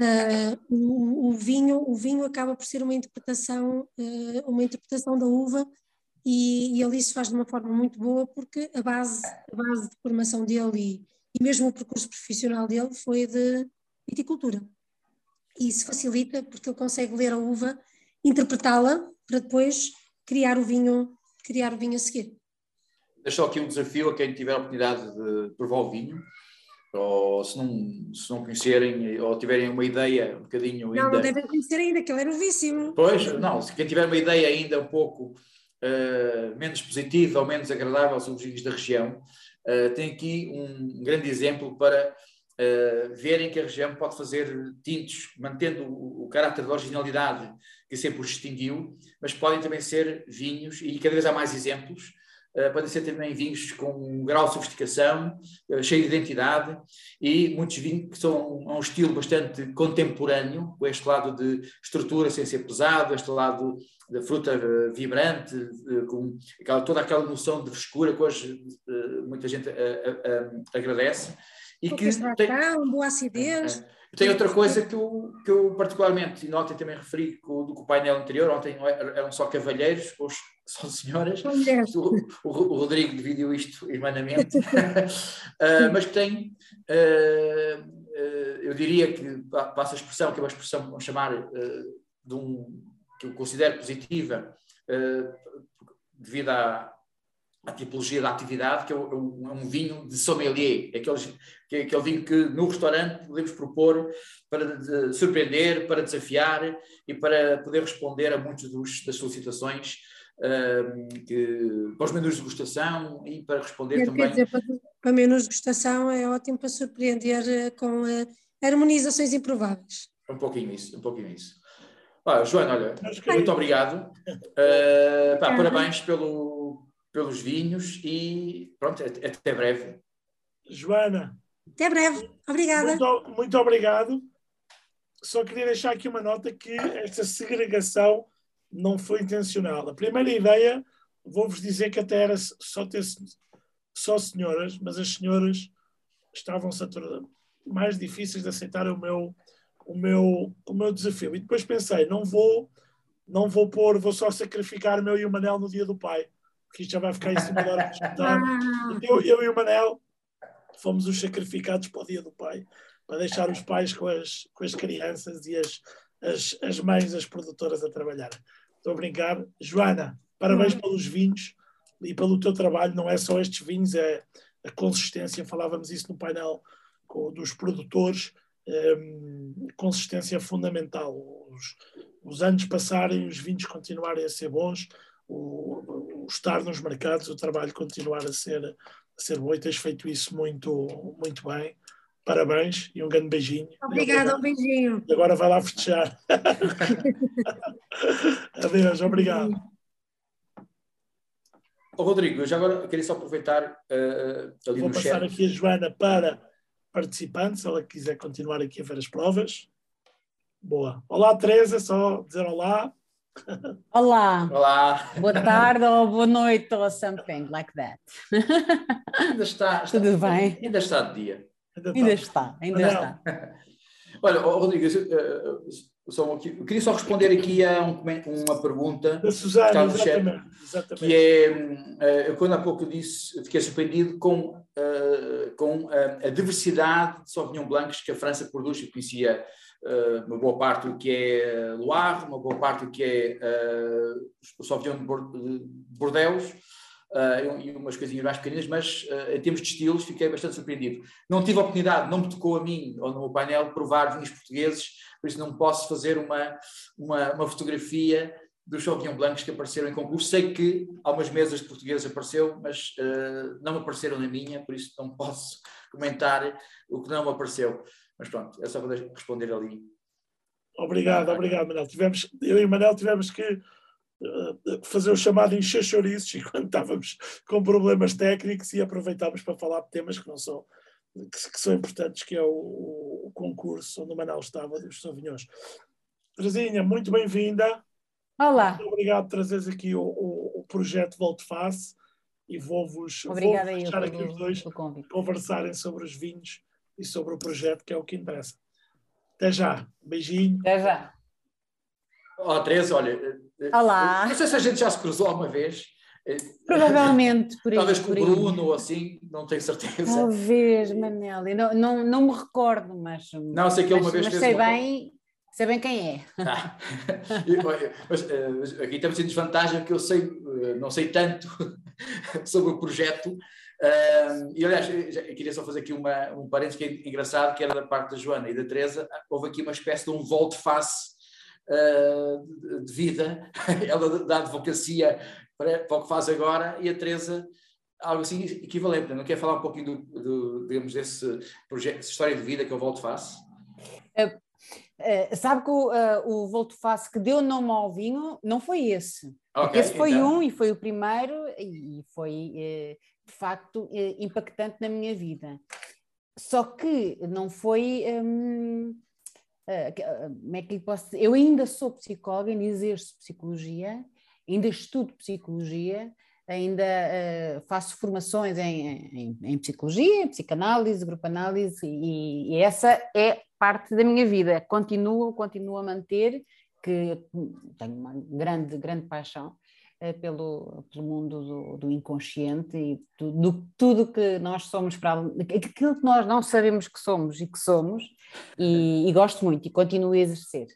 Uh, o, o, vinho, o vinho acaba por ser uma interpretação, uh, uma interpretação da uva e, e ele isso faz de uma forma muito boa porque a base, a base de formação dele e, e mesmo o percurso profissional dele foi de viticultura. E isso facilita porque ele consegue ler a uva, interpretá-la para depois criar o vinho, criar o vinho a seguir. Deixo aqui um desafio a quem tiver a oportunidade de provar o vinho ou se não, se não conhecerem ou tiverem uma ideia um bocadinho ainda... Não, não devem conhecer ainda, que ele era novíssimo. Pois, não, se quem tiver uma ideia ainda um pouco uh, menos positiva ou menos agradável sobre os vinhos da região, uh, tem aqui um grande exemplo para uh, verem que a região pode fazer tintos, mantendo o, o caráter de originalidade que sempre os distinguiu, mas podem também ser vinhos, e cada vez há mais exemplos, uh, podem ser também vinhos com um grau de sofisticação, uh, cheio de identidade, e muitos vinhos que são a um estilo bastante contemporâneo, com este lado de estrutura sem ser pesado, este lado da fruta uh, vibrante, com aquela, toda aquela noção de frescura que hoje muita gente agradece. e que tem, extração, boa acidez. Tem outra coisa que eu, que eu particularmente, e ontem também referi com, do, com o painel anterior, ontem não eram só cavalheiros, hoje são senhoras, o, o, o Rodrigo dividiu isto irmanamente, Ah, mas que tem, ah, ah, eu diria que, pa- passa a expressão, que é uma expressão, vamos chamar, de um, que eu considero positiva, devido à, à tipologia da atividade, que é um, é um vinho de sommelier, aqueles, que é aquele vinho que no restaurante podemos propor para de- surpreender, para desafiar e para poder responder a muitas das solicitações que, para os menus de degustação e para responder Quer também dizer, para, para menus de degustação é ótimo para surpreender eh, com eh, harmonizações improváveis. um pouquinho isso, um pouquinho isso. Ah, Joana, olha, muito obrigado. Ah, pá, parabéns pelo, pelos vinhos e pronto, até breve. Joana, Até breve. Obrigada. muito, muito obrigado. Só queria deixar aqui uma nota que esta segregação não foi intencional. A primeira ideia, vou-vos dizer que até era só ter só senhoras, mas as senhoras estavam mais difíceis de aceitar o meu, o meu, o meu desafio. E depois pensei, não vou, não vou pôr, vou só sacrificar o meu e o Manel no dia do pai, porque isto já vai ficar em cima da hora de escutar. Ah, Eu, e o Manel fomos os sacrificados para o dia do pai, para deixar os pais com as, com as crianças e as, as, as mães, as produtoras a trabalhar. Estou a brincar. Joana, parabéns pelos vinhos e pelo teu trabalho. Não é só estes vinhos, é a consistência. Falávamos isso no painel com- dos produtores. hum, consistência é fundamental. Os, os anos passarem, os vinhos continuarem a ser bons, o estar nos mercados, o trabalho continuar a ser, a ser bom e tens feito isso muito, muito bem. Parabéns e um grande beijinho. obrigada, um beijinho. E agora vai lá festejar. Adeus, obrigado. Ô, Rodrigo, eu já agora queria só aproveitar eh, ali Vou no passar chat. aqui a Joana para participante, se ela quiser continuar aqui a ver as provas. Boa. Olá, Teresa, só dizer olá. Olá, Olá, boa tarde ou boa noite ou something like that. ainda está, está- Tudo bem? Ainda está de dia. Ainda Ainda está. está, ainda Não. está. Olha, Rodrigo, eu, eh, eu queria só responder aqui a um uma pergunta Da no chat. exatamente. exatamente. que é, eh, eu quando há pouco disse, fiquei surpreendido com, eh, com a, a diversidade de Sauvignon Blancs que a França produz. Eu conhecia eh, uma boa parte do que é Loire, uma boa parte do que é eh, o Sauvignon de Bor- de Bordeaux, eh, e umas coisinhas mais pequeninas, mas eh, em termos de estilos fiquei bastante surpreendido. Não tive a oportunidade, não me tocou a mim ou no meu painel provar vinhos portugueses, por isso não posso fazer uma, uma, uma fotografia dos Sauvignon Blancs que apareceram em concurso. Sei que algumas mesas de portugueses apareceu, mas eh, não apareceram na minha, por isso não posso comentar o que não apareceu. Mas pronto, é só para responder ali. Obrigado, obrigado, Manel. Tivemos, eu e o Manel tivemos que eh, fazer o chamado encher chouriços enquanto estávamos com problemas técnicos e aproveitámos para falar de temas que não são que, que são importantes, que é o, o concurso onde o Manel estava dos Sauvignons. Terezinha, muito bem-vinda. Olá, Muito obrigado por trazeres aqui o, o, o projeto Volte Face e vou-vos vou deixar aqui os dois conversarem sobre os vinhos e sobre o projeto, que é o que interessa. Até já. Beijinho. Até já. Ó, Teresa, olha. eh, Olá. eh, Não sei se a gente já se cruzou alguma vez. eh, Provavelmente por aí. Talvez com por o. Bruno ou assim, não tenho certeza. Talvez, Manel. Não, não, não me recordo, mas, Não, sei que ele uma vez mas fez sei uma- bem, sei bem quem é. Ah. Mas aqui estamos em desvantagem porque eu sei, não sei tanto sobre o projeto. E aliás, eu eu queria só fazer aqui uma, um parênteses que é engraçado, que era da parte da Joana e da Teresa. Houve aqui uma espécie de um volte-face ah, de- vida, ela da advocacia para, para o que faz agora, e a Teresa algo assim equivalente. Não quer falar um pouquinho do, do, digamos, desse projeto, dessa história de vida que é o volte-face? Eh, sabe que o, eh, o Volto Face que deu nome ao vinho não foi esse. Porque Ok, esse foi então. um e foi o primeiro e foi eh, de facto impactante na minha vida. Só que não foi. eh, como é que lhe posso dizer? Eu ainda sou psicóloga, ainda exerço psicologia, ainda estudo psicologia, ainda uh, faço formações em, em, em, psicologia, em psicanálise, grupo análise, e, e, essa é parte da minha vida. Continuo, continuo a manter, que tenho uma grande, grande paixão uh, pelo, pelo mundo do, do inconsciente e do, do, tudo que nós somos para aquilo que nós não sabemos que somos e que somos, e, e gosto muito e continuo a exercer.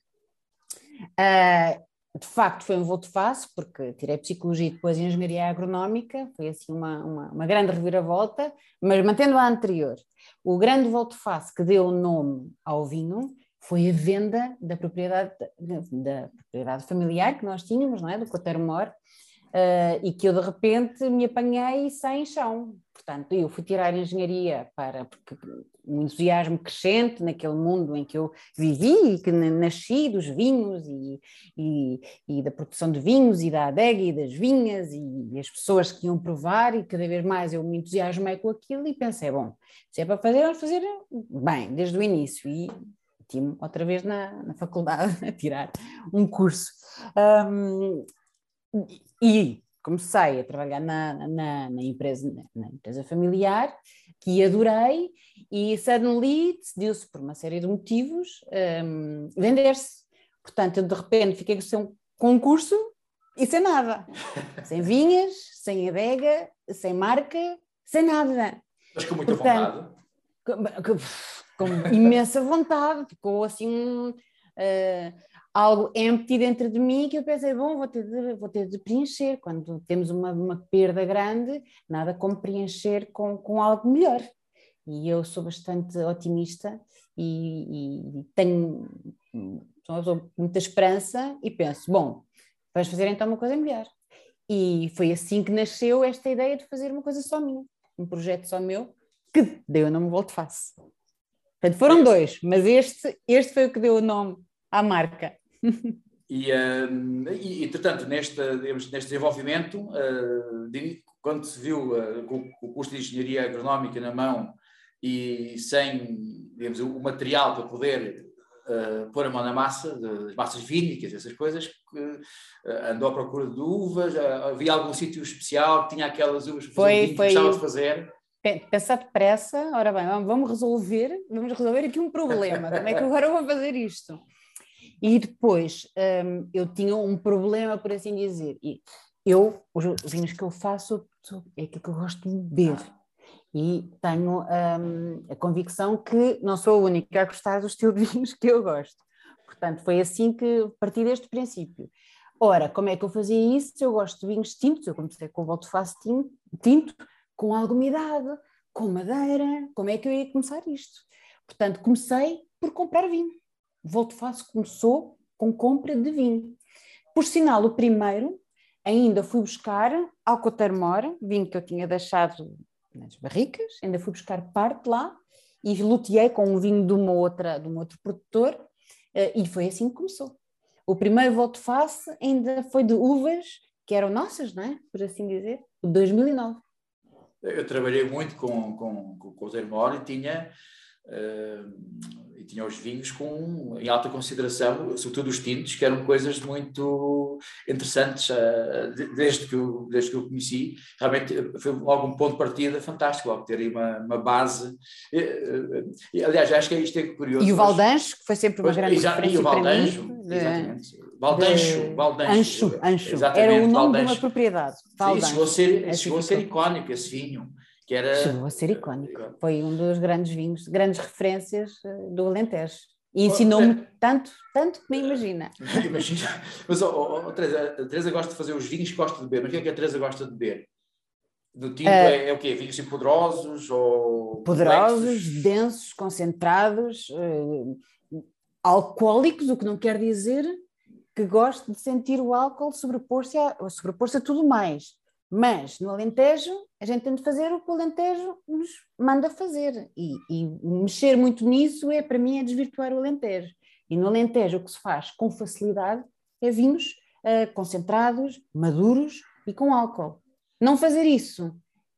Uh, de facto foi um volte-face, porque tirei Psicologia e depois Engenharia Agronómica, foi assim uma, uma, uma grande reviravolta, mas mantendo a anterior. O grande volte-face que deu nome ao vinho foi a venda da propriedade, da propriedade familiar que nós tínhamos, não é? do Cotermor, uh, e que eu de repente me apanhei sem chão. Portanto, eu fui tirar engenharia para, porque um entusiasmo crescente naquele mundo em que eu vivi e que nasci dos vinhos e, e, e, da produção de vinhos e da adega e das vinhas e, e, as pessoas que iam provar e cada vez mais eu me entusiasmei com aquilo e pensei, bom, se é para fazer, vamos fazer bem, desde o início e meti-me outra vez na, na faculdade a tirar um curso. Um, e comecei a trabalhar na, na, na, empresa, na empresa familiar, que adorei, e suddenly decidiu-se, por uma série de motivos, um, vender-se. Portanto, eu de repente fiquei sem um concurso e sem nada. sem vinhas, sem adega, sem marca, sem nada. Mas com muita Portanto, vontade. Com, com, imensa vontade, ficou assim. Uh, algo empty dentro de mim que eu pensei, bom, vou ter de, vou ter de preencher. Quando temos uma, uma perda grande, nada como preencher com, com algo melhor. E eu sou bastante otimista e, e tenho muita esperança e penso, bom, vamos fazer então uma coisa melhor. E foi assim que nasceu esta ideia de fazer uma coisa só minha, um projeto só meu, que deu o nome Volto Face. Portanto, foram dois, mas este, este foi o que deu o nome à marca. E, uh, e, entretanto, neste, neste desenvolvimento, uh, de, quando se viu uh, com, com, o curso de Engenharia Agronómica na mão e sem digamos, o material para poder uh, pôr a mão na massa, das massas vínicas, essas coisas, andou à procura de uvas, havia algum sítio especial que tinha aquelas uvas foi, que foi... gostava de fazer? Pensar depressa, ora bem, vamos resolver, vamos resolver aqui um problema. Como é que agora eu vou fazer isto? E depois um, eu tinha um problema, por assim dizer. E eu, os vinhos que eu faço, é aquilo que eu gosto de beber. E tenho um, a convicção que não sou a única a gostar do estilo de vinhos que eu gosto. Portanto, foi assim que parti deste princípio. Ora, como é que eu fazia isso? Eu gosto de vinhos tintos, eu comecei com o Volto Faço tinto, tinto, com alguma idade, com madeira. Como é que eu ia começar isto? Portanto, comecei por comprar vinho. Volto Fácil começou com compra de vinho. Por sinal, o primeiro ainda fui buscar Alcoter Mora, vinho que eu tinha deixado nas barricas, ainda fui buscar parte lá e luteei com um vinho de, uma outra, de um outro produtor eh, e foi assim que começou. O primeiro Volto Face ainda foi de uvas que eram nossas, não é? Por assim dizer, de 2009. Eu trabalhei muito com, com, com, o Termor e tinha uh, e tinha os vinhos com, em alta consideração, sobretudo os tintos, que eram coisas muito interessantes uh, desde, que eu, desde que eu conheci. Realmente foi logo um ponto de partida fantástico, logo ter aí uma, uma base. E, uh, aliás, acho que isto é curioso. E o Valdancho, que foi sempre uma pois, grande exa, referência e o Valdancho, de, exatamente. Valdancho, Valdancho. Ancho, Ancho. Era o nome Valdancho. de uma propriedade. Valdancho. Sim, chegou a ser, chegou a ser icónico esse vinho que era... Chegou a ser icónico. Foi um dos grandes vinhos, grandes referências eh, do Alentejo. E ensinou-me tanto, tanto que nem imagina. Imagina. Mas, oh, oh, Teresa, a Teresa gosta de fazer os vinhos que gosta de beber. Mas o que é que a Teresa gosta de beber? Do tinto uh, é, é, o quê? Vinhos assim poderosos? Ou poderosos, complexos? densos, concentrados, uh, alcoólicos, o que não quer dizer que gosto de sentir o álcool sobrepor-se a, sobrepor a tudo mais. Mas no Alentejo, a gente tem de fazer o que o Alentejo nos manda fazer. E, e, mexer muito nisso é, para mim, é desvirtuar o Alentejo. E no Alentejo, o que se faz com facilidade é vinhos uh, concentrados, maduros e com álcool. Não fazer isso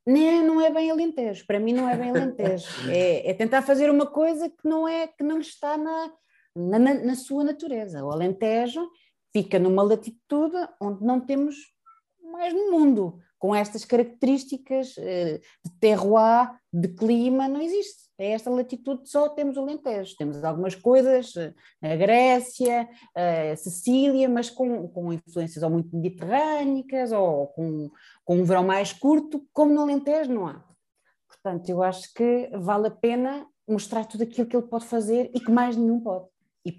nem, não é bem Alentejo. Para mim, não é bem Alentejo. É, é tentar fazer uma coisa que não, é, que não está na, na, na sua natureza. O Alentejo fica numa latitude onde não temos mais no mundo com estas características de terroir, de clima, não existe a esta latitude só temos o Alentejo. Temos algumas coisas, a Grécia, a Sicília, mas com, com influências ou muito mediterrânicas ou com, com um verão mais curto, como no Alentejo não há. Portanto, eu acho que vale a pena mostrar tudo aquilo que ele pode fazer e que mais nenhum pode.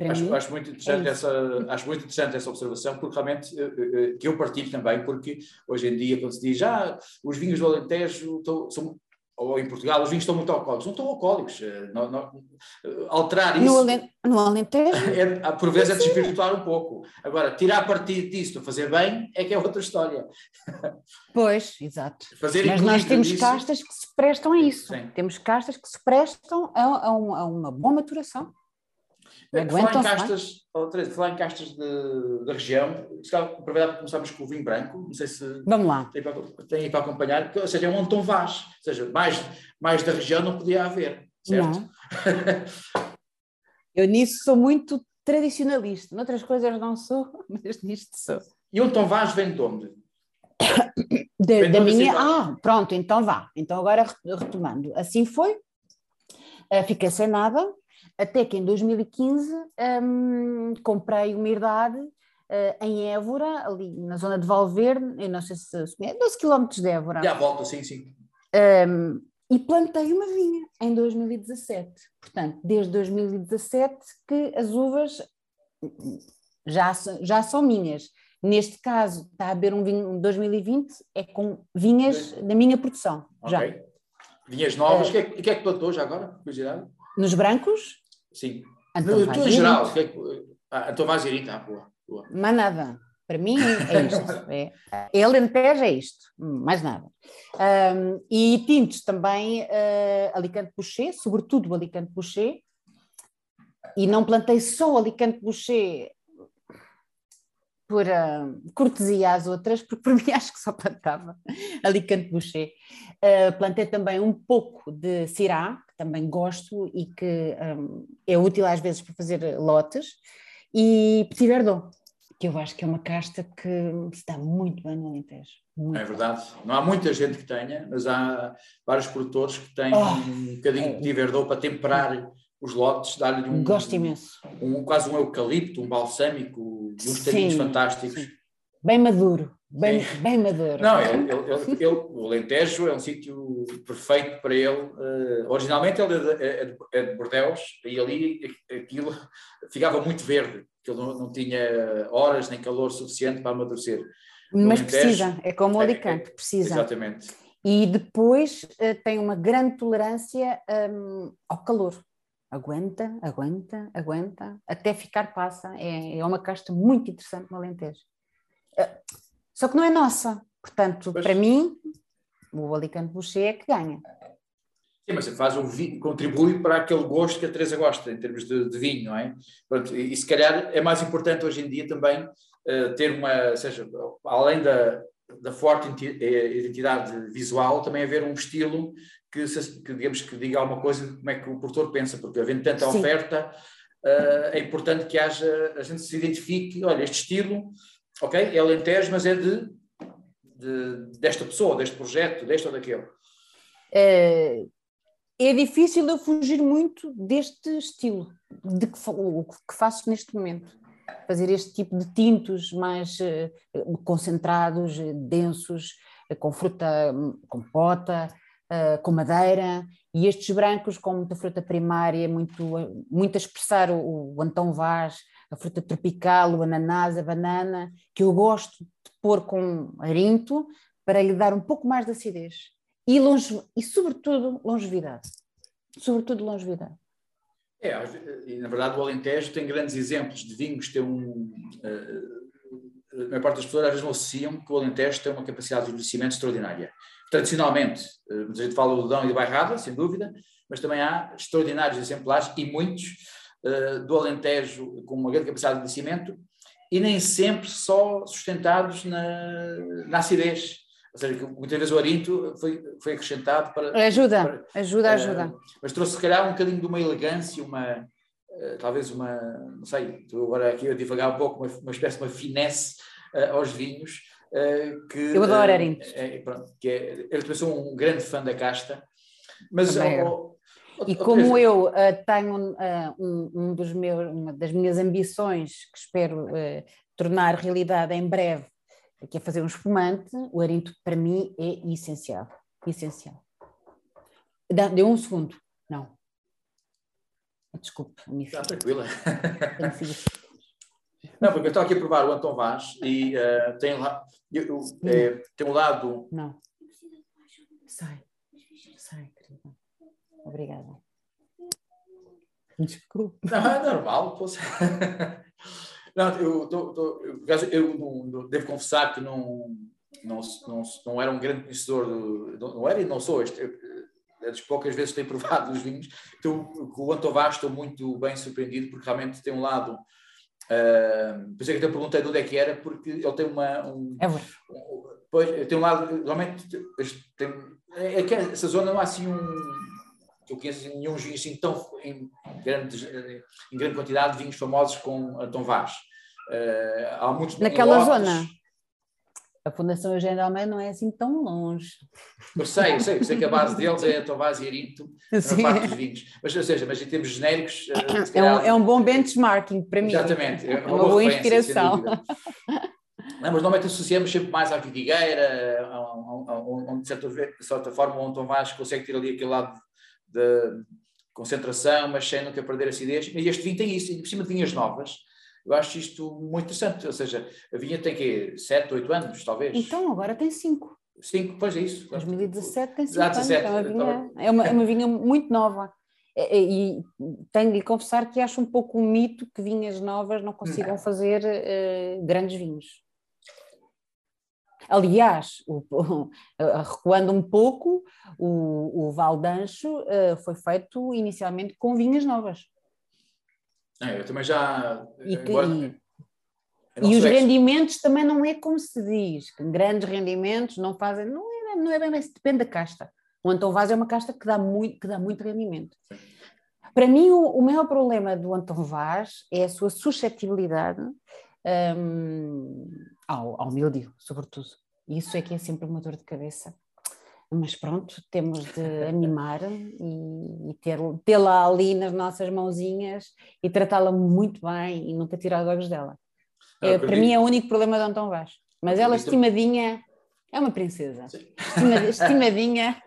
Acho, mim, acho, muito interessante é essa, acho muito interessante essa observação, porque realmente eh, eh, que eu partilho também, porque hoje em dia, quando se diz ah, os vinhos do Alentejo são, ou em Portugal, os vinhos estão muito alcoólicos. Não estão alcoólicos. Eh, não, não, eh, alterar isso. No, Alentejo? É, por vezes é desvirtuar um pouco. Agora, tirar partido disso para fazer bem é que é outra história. Pois, exato. Fazer Mas nós temos disso... castas que se prestam a isso. Sim. Temos castas que se prestam a, a, a uma boa maturação. Falar em castas, oh, Teresa, falar em castas da região, se calhar aproveitar para começarmos com o vinho branco, não sei se Vamos lá. tem para, tem para acompanhar, ou seja, é um Anton Vaz, ou seja, mais, mais da região não podia haver, certo? Eu nisso sou muito tradicionalista, noutras coisas não sou, mas nisto sou. E o Anton Vaz vem de onde? De, vem da minha. Ah, pronto, então vá. Então agora retomando. Assim foi, uh, fiquei sem nada, até que em 2015 um, comprei uma herdade uh, em Évora, ali na zona de Valverde, eu não sei se conhece, 12 km de Évora. Já volta, sim, sim. Um, e plantei uma vinha em 2017. Portanto, desde 2017 que as uvas já, já são minhas. Neste caso, está a beber um vinho 2020, é com vinhas da minha produção. Okay. Já. Vinhas novas, o que, é, que é que plantou já agora? Curiosidade? Nos brancos? Sim. Então, no, tudo em geral. Que é que, ah, então vais ir, tá, boa, boa. Mais nada. Para mim é isto. é, é Alentejo é isto, mais nada. Um, e tintos também uh, Alicante Boucher, sobretudo o Alicante Boucher, e não plantei só o Alicante Boucher por uh, cortesia às outras, porque por mim acho que só plantava Alicante Boucher. Uh, plantei também um pouco de Syrah, também gosto e que um, é útil às vezes para fazer lotes, e Petit Verdon, que eu acho que é uma casta que está muito bem no Alentejo. É verdade. Não há muita gente que tenha, mas há vários produtores que têm oh, um bocadinho de Petit Verdon para temperar os lotes, dar-lhe um. Gosto imenso. Um, quase um eucalipto, um balsâmico, uns taninhos fantásticos. Sim. Bem maduro, bem, bem maduro. Não, ele, ele, ele, o Alentejo é um sítio perfeito para ele. Uh, originalmente ele é de, é de, é de Bordeus e ali aquilo ficava muito verde, que ele não, não tinha horas nem calor suficiente para amadurecer. Mas Alentejo, precisa, é como o Alicante, é, precisa. Exatamente. E depois uh, tem uma grande tolerância um, ao calor aguenta, aguenta, aguenta, até ficar passa. É, é uma casta muito interessante no Alentejo. Eh, só que não é nossa. Portanto, pois. para mim, o Alicante Boucher é que ganha. Sim, mas faz um vinho, contribui para aquele gosto que a Teresa gosta, em termos de, de vinho, não é? Pronto, e, e, se calhar é mais importante hoje em dia também uh, ter uma, seja, além da, da forte eh, identidade visual, também haver um estilo que, que, digamos, que diga alguma coisa de como é que o produtor pensa, porque havendo tanta Sim. oferta, uh, é importante que haja, a gente se identifique, olha, este estilo, ok, é Alentejo, mas é de, de desta pessoa, deste projeto, deste ou daquele. É, é difícil eu fugir muito deste estilo, de que, que faço neste momento. Fazer este tipo de tintos mais uh, concentrados, densos, uh, com fruta compota, uh, com madeira, e estes brancos com muita fruta primária, muito, muito a expressar o, o Antão Vaz, a fruta tropical, o ananás, a banana, que eu gosto de pôr com arinto para lhe dar um pouco mais de acidez. E, longe, e sobretudo, longevidade. Sobretudo longevidade. É, e na verdade o Alentejo tem grandes exemplos de vinhos, tem um... Uh, a maior parte das pessoas às vezes não associam que o Alentejo tem uma capacidade de envelhecimento extraordinária tradicionalmente, eh, muita gente fala do Dão e do Bairrada, sem dúvida, mas também há extraordinários exemplares e muitos uh, do Alentejo com uma grande capacidade de envelhecimento e nem sempre só sustentados na, na acidez. Ou seja, muitas vezes o arinto foi, foi acrescentado para. Ajuda, para, ajuda, ajuda. Uh, mas trouxe, se calhar, um bocadinho de uma elegância, uma. Uh, talvez uma. Não sei, estou agora aqui a divagar um pouco, uma, uma espécie de uma finesse aos vinhos que, eu adoro Arinto. É, pronto, que é, ele também sou um grande fã da casta. Mas oh, e como eu uh, tenho uh, um, um, dos meus, uma das minhas ambições que espero uh, tornar realidade em breve, que é fazer um espumante, o arinto para mim é essencial. Essencial. Deu um segundo. Não. Desculpe. Está tranquila. Não, porque eu estou aqui a provar o Anton Vaz e tem lá. Eu, eu, é, tem um lado. Não. Sai. Sai. Obrigada. Desculpe. Não, é normal. Posso... Não, eu, tô, tô, eu, eu não, devo confessar que não, não, não, não era um grande conhecedor, do, não era e não sou. Este, é das poucas vezes que tenho provado os vinhos. Então, com o Antovaz estou muito bem surpreendido, porque realmente tem um lado. Uh, por isso é que eu te perguntei de onde é que era, porque ele tem uma. Um, é um, pois, tem um lado. Realmente, tem, é, é que essa zona não há assim um. Que eu conheço nenhum vinho assim tão. Em, grandes, em grande quantidade de vinhos famosos com Antovaz. Uh, há muitos. Naquela zona a Fundação Eugênio de Almeida não é assim tão longe. Eu sei, eu sei, eu sei que a base deles é a Tomás e Arinto, na parte dos vinhos. Mas, ou seja, mas em termos genéricos... Eh, é, um, é um bom benchmarking para mim. Exatamente. É uma, uma boa, boa inspiração. Não, mas normalmente associamos sempre mais à vidigueira, onde de certa, de certa forma o Tom Vaz consegue ter ali aquele lado de concentração, mas sem nunca perder a acidez. E este vinho tem isso, e por cima de vinhas novas, eu acho isto muito interessante. Ou seja, a vinha tem que 7, 8 anos, talvez. Então, agora tem 5. 5, pois é isso. 2017 tem 5 anos. É uma, vinha, é, uma, é uma vinha muito nova. E, e tenho de confessar que acho um pouco um mito que vinhas novas não consigam não. fazer uh, grandes vinhos. Aliás, o, o, recuando um pouco, o, o Valdancho uh, foi feito inicialmente com vinhas novas. É, eu também já. E, que, e, e os rendimentos também não é como se diz, que grandes rendimentos não fazem, não é, não é bem, depende da casta. O Antão Vaz é uma casta que dá muito, que dá muito rendimento. Sim. Para mim, o, o, maior problema do Antão Vaz é a sua suscetibilidade um, ao, ao mildio, sobretudo. Isso é que é sempre uma dor de cabeça mas pronto, temos de animar e, e ter, tê-la ali nas nossas mãozinhas e tratá-la muito bem e nunca tirar os olhos dela. Ah, é, para mim é o único problema de Antão Vaz. Mas ela, estimadinha, é uma princesa. estimadinha.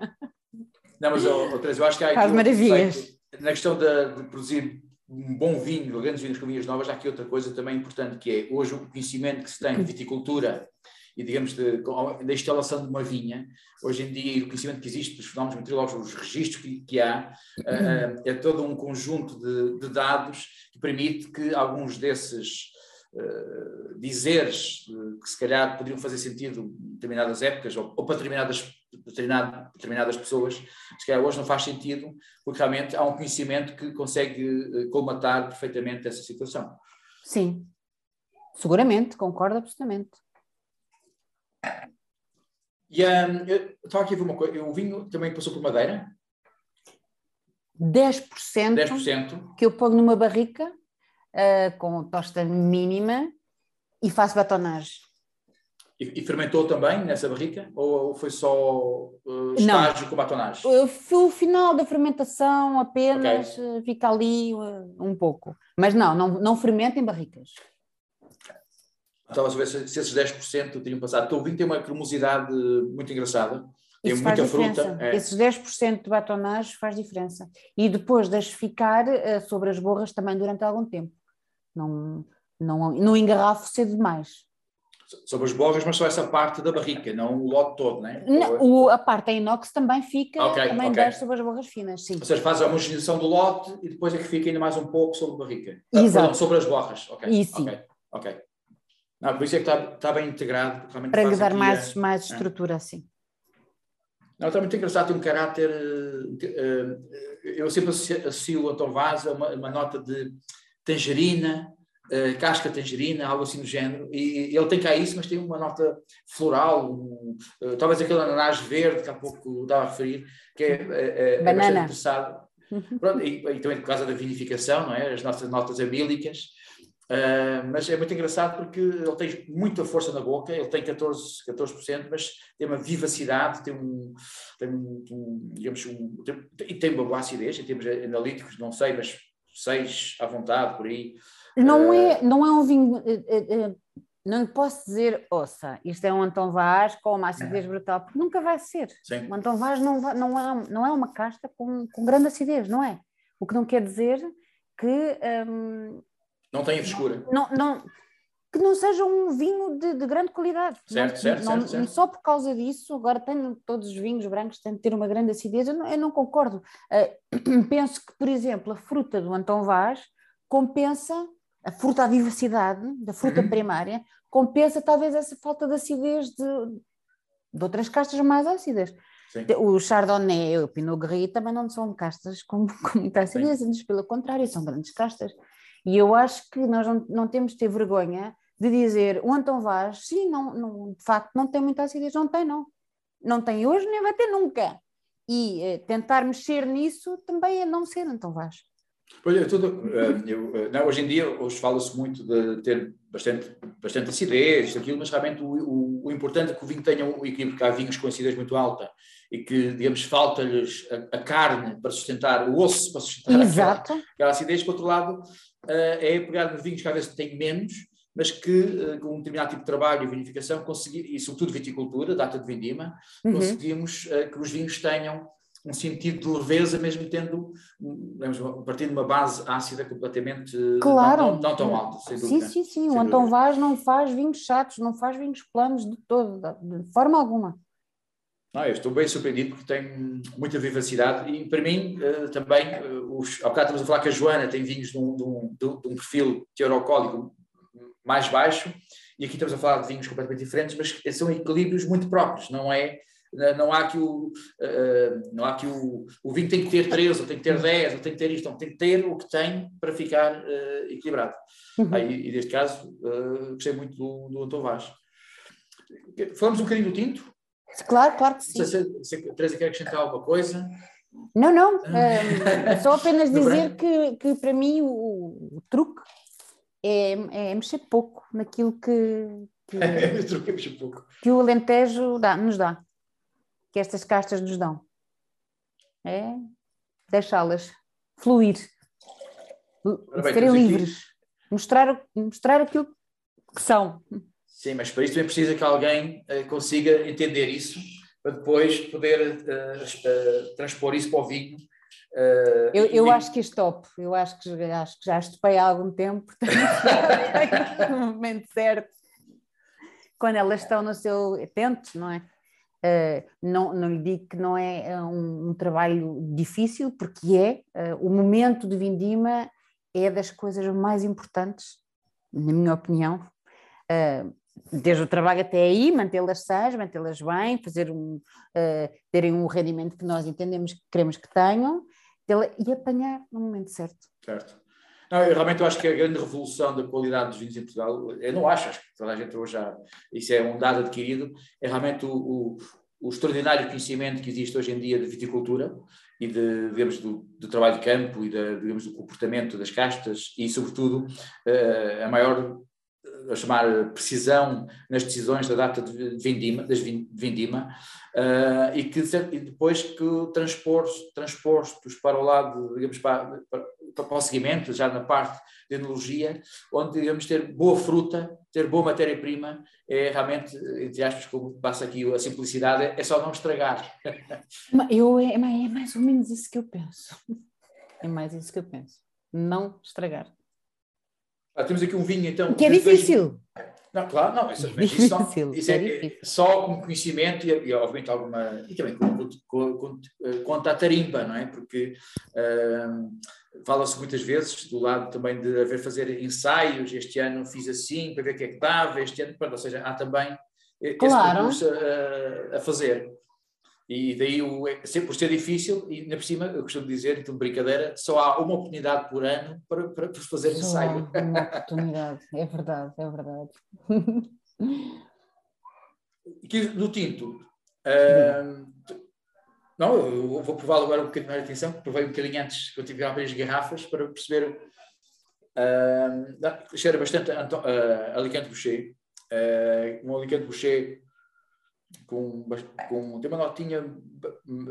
Não, mas oh, eu acho que há Faz maravilhas. na questão de, de, produzir um bom vinho, grandes vinhos com vinhas novas, há aqui outra coisa também importante, que é hoje o conhecimento que se tem de viticultura e, digamos, da instalação de uma vinha, hoje em dia, o conhecimento que existe dos fenómenos meteorológicos, os registros que, que há, uh, é todo um conjunto de, de, dados que permite que alguns desses uh, dizeres, uh, que se calhar poderiam fazer sentido em determinadas épocas ou, ou para determinadas, determinado, determinadas pessoas, se calhar hoje não faz sentido, porque realmente há um conhecimento que consegue colmatar perfeitamente essa situação. Sim, seguramente, concordo absolutamente. E um, eu estava aqui a ver uma coisa, o vinho também passou por madeira? 10%, 10%. que eu ponho numa barrica uh, com tosta mínima e faço batonagem. E, e, fermentou também nessa barrica? Ou, foi só uh, estágio Não. com batonagem? Foi o final da fermentação apenas, okay. uh, fica ali uh, um pouco. Mas não, não, não fermenta em barricas. Estava a saber se, se esses 10% teriam passado. Então o vinho tem uma cremosidade muito engraçada. Tem Isso muita fruta. É. Esses 10% de batonagem faz diferença. E depois deixe ficar uh, sobre as borras também durante algum tempo. Não, não, não engarrafo cedo demais. Sobre as borras, mas só essa parte da barrica, não o lote todo, né? não o, a parte em inox também fica, okay, também okay. sobre as borras finas, sim. Ou seja, faz a homogeneização do lote e depois é que fica ainda mais um pouco sobre a barrica. Ah, Exato. sobre as borras, ok. Isso. Ok, ok. Não, por isso é que está, está bem integrado. Para lhe dar mais, a, mais estrutura, assim. Não, está muito engraçado, tem um caráter. Uh, eu sempre associo o Antão Vaz a uma, uma, nota de tangerina, uh, casca tangerina, algo assim do género. E ele tem cá isso, mas tem uma nota floral, um, uh, talvez aquele ananás verde que há pouco estava a referir, que é, é, é bastante interessado. Pronto, e, e, também por causa da vinificação, não é? as nossas notas abílicas. Uh, mas é muito engraçado porque ele tem muita força na boca, ele tem 14%, 14% mas tem uma vivacidade, tem um, tem um, digamos, um, tem, e tem uma boa acidez, em termos analíticos, não sei, mas 6 à vontade, por aí. Não, uh, é, não é um vinho, uh, não posso dizer, ouça, isto é um Antão Vaz com uma acidez brutal, porque nunca vai ser. Sim. O Antão Vaz não, não, é, não é uma casta com, com grande acidez, não é? O que não quer dizer que... Um, não tenha frescura. Não, não, que não seja um vinho de, de grande qualidade. Certo, não, certo, não, certo, certo, Só por causa disso, agora tenho todos os vinhos brancos têm de ter uma grande acidez, eu não, eu não concordo. Uh, penso que, por exemplo, a fruta do Antão Vaz compensa a fruta, a vivacidade da fruta uhum. primária, compensa talvez essa falta de acidez de, de outras castas mais ácidas. Sim. O Chardonnay e o Pinot Gris também não são castas com, com muita acidez, antes pelo contrário, são grandes castas. E eu acho que nós não, não temos de ter vergonha de dizer o Antão Vaz, sim, não, não, de facto não tem muita acidez, não tem não. Não tem hoje nem vai ter nunca. E eh, tentar mexer nisso também é não ser Antão Vaz. Pois é, tudo, eh, eu, eh, não, hoje em dia hoje fala-se muito de ter bastante, bastante acidez, aquilo, mas realmente o, o, o, importante é que o vinho tenha um equilíbrio, porque há vinhos com acidez muito alta e que, digamos, falta-lhes a, a, carne para sustentar, o osso para sustentar Exato. Aquela, aquela acidez, por outro lado, é pegar nos vinhos que às vezes têm menos, mas que com um determinado tipo de trabalho e vinificação, conseguir, e sobretudo viticultura, data de vindima, uhum. conseguimos que os vinhos tenham um sentido de leveza, mesmo tendo, digamos, partindo de uma base ácida completamente claro. não, não, não tão alta. Sem sim, sim, sim. O Antão Vaz não faz vinhos chatos, não faz vinhos planos de todo, de forma alguma. Não, eu estou bem surpreendido porque tem muita vivacidade e para mim uh, também, uh, os, ao bocado estamos a falar que a Joana tem vinhos de um, de um, de um perfil teorocólico mais baixo e aqui estamos a falar de vinhos completamente diferentes, mas são equilíbrios muito próprios, não é não há que o, uh, não há que o, o vinho tem que ter 13, ou tem que ter 10, ou tem que ter isto, não, tem que ter o que tem para ficar uh, equilibrado. Uhum. Aí, e neste caso, uh, gostei muito do, do Antônio Vaz. Falamos um bocadinho do tinto? Claro, claro que sim. Sei se, se a Teresa quer acrescentar alguma coisa. Não, não, uh, só apenas dizer que, que para mim o, o truque é, é, mexer pouco naquilo que, que, é pouco. que o Alentejo dá, nos dá que estas castas nos dão. É deixá-las fluir, serem livres, mostrar, mostrar aquilo que são. Sim, mas para isso também precisa que alguém uh, consiga entender isso, para depois poder uh, uh, transpor isso para o vinho. eu, eu vinho. acho que stop, eu acho que, acho que já estopei há algum tempo, portanto, no momento certo, quando elas estão no seu tempo, não é? Uh, não, não lhe digo que não é, é um, um trabalho difícil, porque é. Uh, o momento de vindima é das coisas mais importantes, na minha opinião. Uh, desde o trabalho até aí, mantê-las sãs, mantê-las bem, fazer um, terem um rendimento que nós entendemos que queremos que tenham, e apanhar no momento certo. Certo. Não, eu realmente eu acho que a grande revolução da qualidade dos vinhos em Portugal, eu não acho, acho que toda a gente hoje já, isso é um dado adquirido, é realmente o, o, o extraordinário conhecimento que existe hoje em dia de viticultura e de, digamos, do, do trabalho de campo e de, digamos, do comportamento das castas e, sobretudo, uh, a maior a chamar precisão nas decisões da data de vindima, das vindima, uh, e que e depois que transpostos, transpostos para o lado, digamos, para, para, para o seguimento, já na parte de enologia, onde digamos ter boa fruta, ter boa matéria-prima, é realmente, entre aspas, como passa aqui a simplicidade, é só não estragar. Eu, é, é mais ou menos isso que eu penso. É mais isso que eu penso. Não estragar. Ah, temos aqui um vinho, então. Que é difícil. Dois... Não, claro, não. Isso, é isso, não, isso é, é, só com conhecimento e, e, obviamente, alguma. E também com, com, com, conta a tarimba, não é? Porque uh, fala-se muitas vezes do lado também de haver fazer ensaios. Este ano fiz assim para ver o que é que dava. Este ano, pronto, ou seja, há também claro. esse percurso a, a fazer. E daí, o, sempre por ser difícil, e ainda por cima, eu costumo dizer, então brincadeira, só há uma oportunidade por ano para, para fazer só ensaio. Uma oportunidade, é verdade, é verdade. Aqui no tinto, uh, não, eu vou prová-lo agora um bocadinho mais de atenção, provei um bocadinho antes que eu tive a abrir as garrafas para perceber Uh, cheira bastante uh, Alicante Boucher. Uh, um Alicante Boucher com, com, tem uma notinha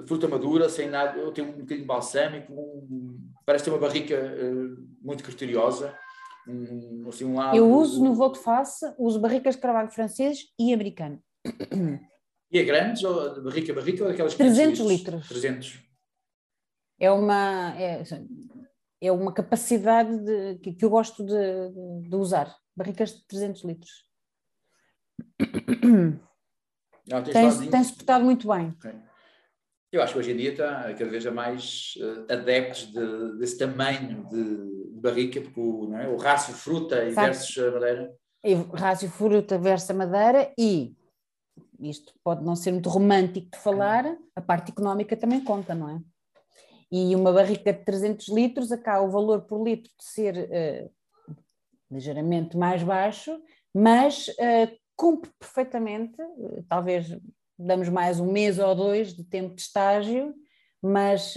fruta madura, sem nada, tem um bocadinho balsâmico, um, parece ter uma barrica uh, muito criteriosa. Um, assim, um lado, Eu uso no voto face, uso barricas de carvalho francês e americano. E é grandes, ou barrica barrica, ou daquelas 300 litros. 300. É uma, é, é uma capacidade de, que, que eu gosto de, de usar. Barricas de 300 litros. Não, tem, tem suportado muito bem. Okay. Eu acho que hoje em dia está cada vez a mais uh, adeptos de, desse tamanho de, de barrica, porque o, é? o rácio fruta e versus madeira. E rácio fruta versus a madeira e isto pode não ser muito romântico de falar, a parte económica também conta, não é? E uma barrica de 300 litros, acá o valor por litro de ser uh, ligeiramente mais baixo, mas uh, cumpre perfeitamente, uh, talvez damos mais um mês ou dois de tempo de estágio, mas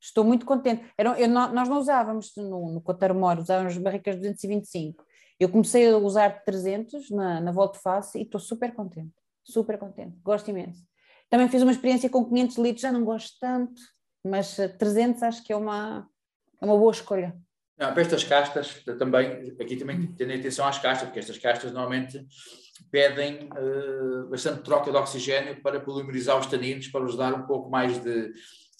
estou muito contente. Era, eu, nós não usávamos no, no Cotarmor, usávamos barricas de 225, eu comecei a usar 300 na, na volta face e estou super contente, super contente, gosto imenso. Também fiz uma experiência com 500 litros, já não gosto tanto, mas 300 acho que é uma, é uma boa escolha. Não, para estas castas, também, aqui também tendo atenção às castas, porque estas castas normalmente pedem uh, bastante troca de oxigênio para polimerizar os taninos, para os dar um pouco mais de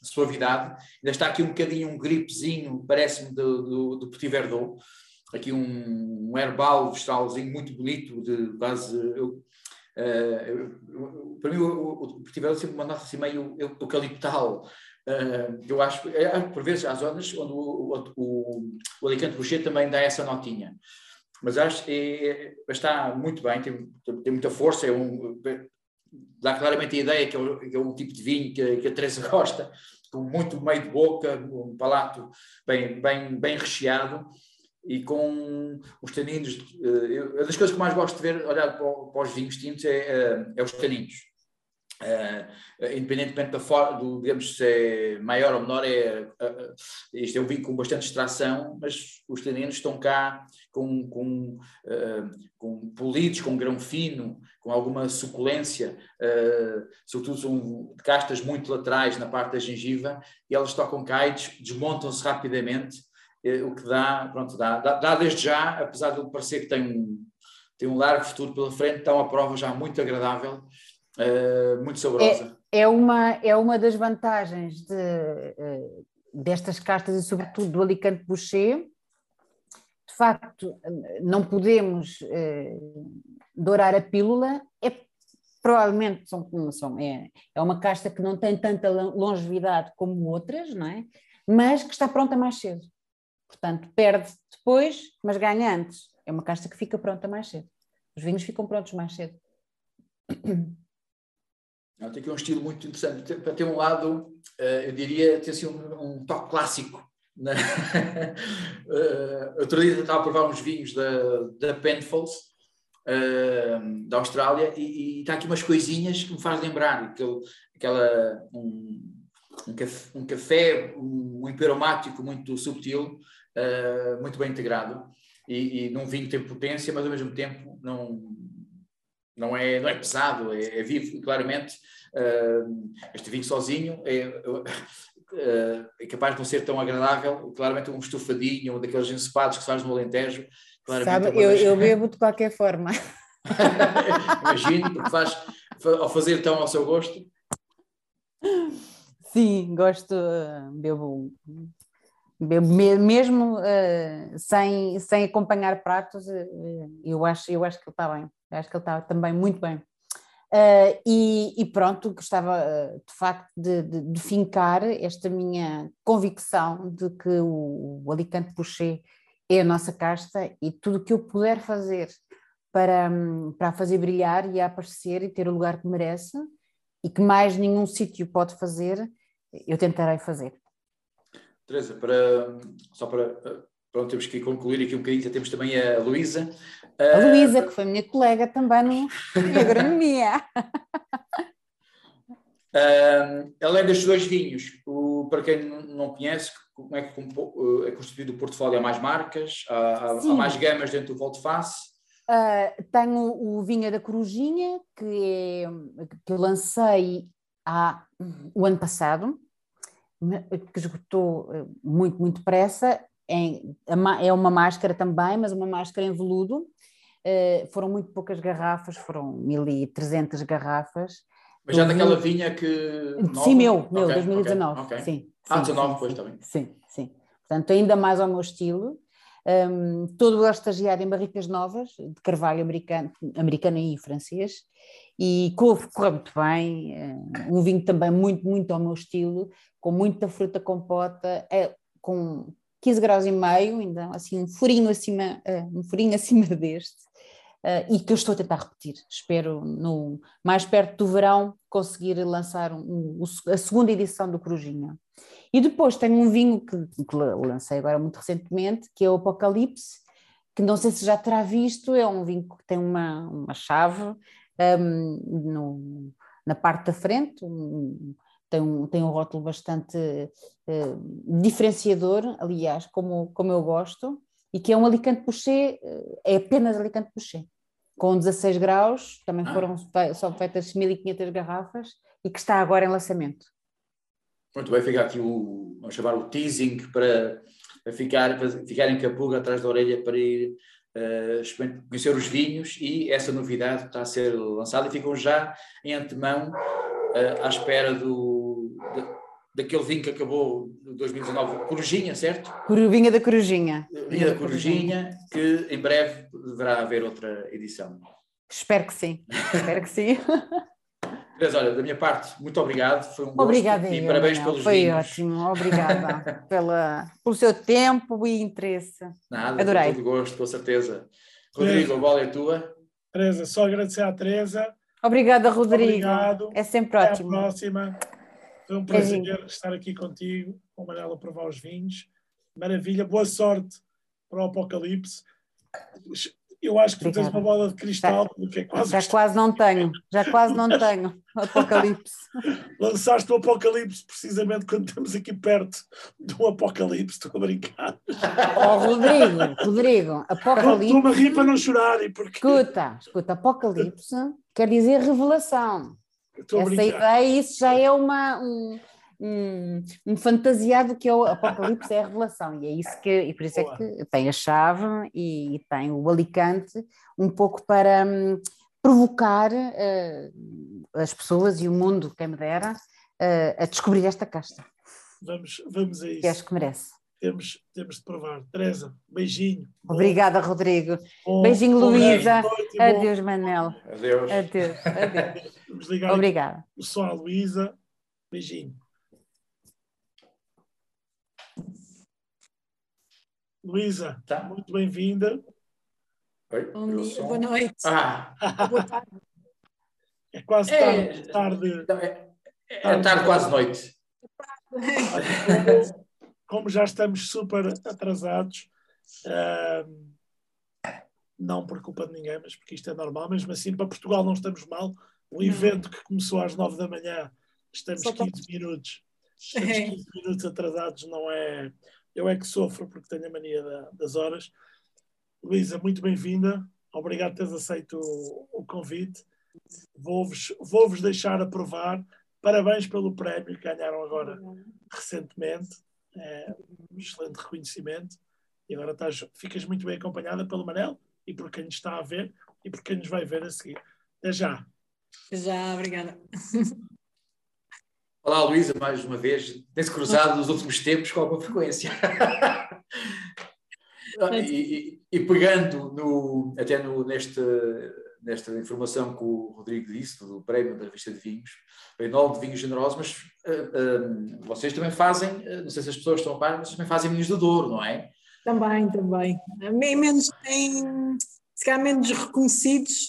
suavidade. Ainda está aqui um bocadinho um gripezinho, parece-me, do, do, do Petit Verdot, aqui um, um herbal vegetalzinho muito bonito, de quase. Eu, uh, para mim, o, o, o sempre uma nota assim meio eucaliptal. Uh, eu acho, é, por vezes, há zonas onde o, o, o Alicante Boucher também dá essa notinha. Mas acho que é, está muito bem, tem, tem muita força, é um, dá claramente a ideia que é, um, que é um tipo de vinho que, que a Teresa gosta, com muito meio de boca, um palato bem, bem, bem recheado e com os taninos. Uh, das coisas que mais gosto de ver, olhar para, para os vinhos tintos, é, uh, é os taninos. Uh, independentemente da forma, do, digamos, se é maior ou menor, é, uh, isto é um com bastante extração, mas os taninos estão cá com, com, uh, com polidos, com grão fino, com alguma suculência, sobretudo são castas muito laterais na parte da gengiva, e elas tocam cá desmontam-se rapidamente eh, o que dá, pronto, dá, dá, dá, desde já, apesar de parecer que tem um, tem um largo futuro pela frente, está uma prova já muito agradável, uh, muito saborosa. É, é, uma, é uma das vantagens de, uh, destas castas e sobretudo do Alicante Boucher, de facto não podemos uh, dourar a pílula, é provavelmente são, são, é, é uma casta que não tem tanta longevidade como outras, não é? Mas que está pronta mais cedo. Portanto, perde depois, mas ganha antes. É uma casta que fica pronta mais cedo. Os vinhos ficam prontos mais cedo. Não, tem aqui um estilo muito interessante. Para ter um lado, eh, eu diria, ter assim um, um toque clássico. Né? uh, outro dia estava a provar uns vinhos da, da Penfolds, uh, da Austrália, e, e, está aqui umas coisinhas que me faz lembrar aquele, aquela, um, um café, um, café, um, um muito subtil, uh, muito bem integrado e, e num vinho que tem potência, mas ao mesmo tempo não, não, é, não é pesado, é, é vivo, claramente. Uh, este vinho sozinho é, uh, é, capaz de não ser tão agradável, claramente um estufadinho, um daqueles encepados que se faz no Alentejo. Sabe, é eu, eu bebo de qualquer forma. Imagino, porque faz, ao fazer tão ao seu gosto. Sim, gosto, bebo mesmo uh, sem, sem acompanhar pratos, eu, acho, eu acho que está bem, eu acho que ele está também muito bem. Uh, e, e, pronto, gostava de facto de, de, de, fincar esta minha convicção de que o, o Alicante Boucher é a nossa casta e tudo o que eu puder fazer para, para a fazer brilhar e a aparecer e ter o lugar que merece e que mais nenhum sítio pode fazer, eu tentarei fazer. Teresa, para, só para, pronto, temos que concluir aqui um bocadinho, temos também a Luísa. A Luísa, que foi minha colega também no, em agronomia. Uh, além destes dois vinhos, o, para quem não conhece, como é que uh, é constituído o portfólio? Há mais marcas? Há, há mais gamas dentro do Volte Face? Uh, tenho o Vinha da Corujinha, que, é, que eu lancei há, o ano passado, que esgotou uh, muito, muito depressa. É, é uma máscara também, mas uma máscara em veludo. Uh, foram muito poucas garrafas, foram 1.300 garrafas. Mas já daquela vinha que. Sim, meu, meu, okay, 2019. Okay, okay. Sim, ah, sim, 19 depois também. Sim, sim. Portanto, ainda mais ao meu estilo. Um, todo o estagiário em barricas novas, de carvalho americano, americano e francês, e correu muito bem. Um vinho também muito, muito ao meu estilo, com muita fruta compota, é, com 15 graus e meio, ainda assim um furinho acima, uh, um furinho acima deste. Uh, e que eu estou a tentar repetir. Espero, no, mais perto do verão, conseguir lançar um, um, a segunda edição do Corujinha. E depois tenho um vinho que, que, lancei agora muito recentemente, que é o Apocalipse, que não sei se já terá visto, é um vinho que tem uma, uma chave um, no, na parte da frente, um, tem, um, tem um rótulo bastante uh, diferenciador, aliás, como, como eu gosto, e que é um Alicante Pouché, uh, é apenas Alicante Pouché, com 16 graus, também ah. foram só feitas 1500 garrafas, e que está agora em lançamento. Pronto, vai ficar aqui o, vamos chamar o teasing para, para ficar, para ficarem com a pulga atrás da orelha para ir uh, conhecer os vinhos e essa novidade está a ser lançada e ficam já em antemão uh, à espera do, daquele vinho que acabou em 2019, Corujinha, certo? Vinha da Corujinha. Vinha da Corujinha, que em breve deverá haver outra edição. Espero que sim, espero que sim. Mas olha, da minha parte, muito obrigado. Foi um gosto Obrigada e eu, parabéns Manel. pelos Foi vinhos. ótimo, obrigada pela, pelo seu tempo e interesse. Nada, Adorei. com todo gosto, com certeza. Rodrigo, a bola é tua. Teresa, só agradecer à Teresa. Obrigada, Rodrigo. Obrigado. É sempre Até ótimo. Até a próxima. Foi um prazer é estar aqui contigo, com o Manela a provar os vinhos. Maravilha, boa sorte para o Apocalipse eu acho que tu tens uma bola de cristal, já, porque é quase. Já quase não tenho, já quase não tenho. Apocalipse. Lançaste o Apocalipse precisamente quando estamos aqui perto do Apocalipse, estou a brincar. Oh, Rodrigo, Rodrigo, Apocalipse. Estou-me a rir para não chorar. E porque... Escuta, escuta, Apocalipse quer dizer revelação. Essa ideia, isso já é uma. Um um, um fantasiado que é o Apocalipse é a revelação, e é isso que, e por isso Boa. é que tem a chave e, e, tem o Alicante um pouco para um, provocar uh, as pessoas e o mundo, quem me dera, uh, a descobrir esta casta. Vamos, vamos a isso. Que acho que merece. Temos, temos de provar. Teresa, beijinho. Obrigada, Rodrigo. Bom, beijinho, Luísa. Adeus, Manel. Adeus. Adeus. Adeus. Vamos ligar Obrigada. o som à Luísa. Beijinho. Luísa, tá. muito bem-vinda. Oi, Bom dia, boa noite. Ah. Boa tarde. É quase tarde. É, tarde, é, é, tarde, tarde quase noite. Como, como, já estamos super atrasados, uh, não por culpa de ninguém, mas porque isto é normal, mesmo assim, para Portugal não estamos mal. O evento que começou às nove da manhã, estamos 15 minutos. Estamos 15 minutos atrasados, não é eu é que sofro porque tenho a mania da, das horas. Luísa, muito bem-vinda. Obrigado por teres aceito o, o convite. Vou-vos vou -vos deixar aprovar. Parabéns pelo prémio que ganharam agora recentemente. É um excelente reconhecimento. E agora estás, ficas muito bem acompanhada pelo Manel e por quem nos está a ver e por quem nos vai ver a seguir. Até já. Já, obrigada. Olá, Luísa, mais uma vez. Tem-se cruzado nos últimos tempos com alguma frequência. e, e, e, pegando no, até no, neste, nesta informação que o Rodrigo disse, do prémio da revista de vinhos, em nome de vinhos generosos, mas uh, vocês também fazem, uh, não sei se as pessoas estão a par, mas também fazem vinhos de Douro, não é? Também, também. Menos tem, se calhar menos reconhecidos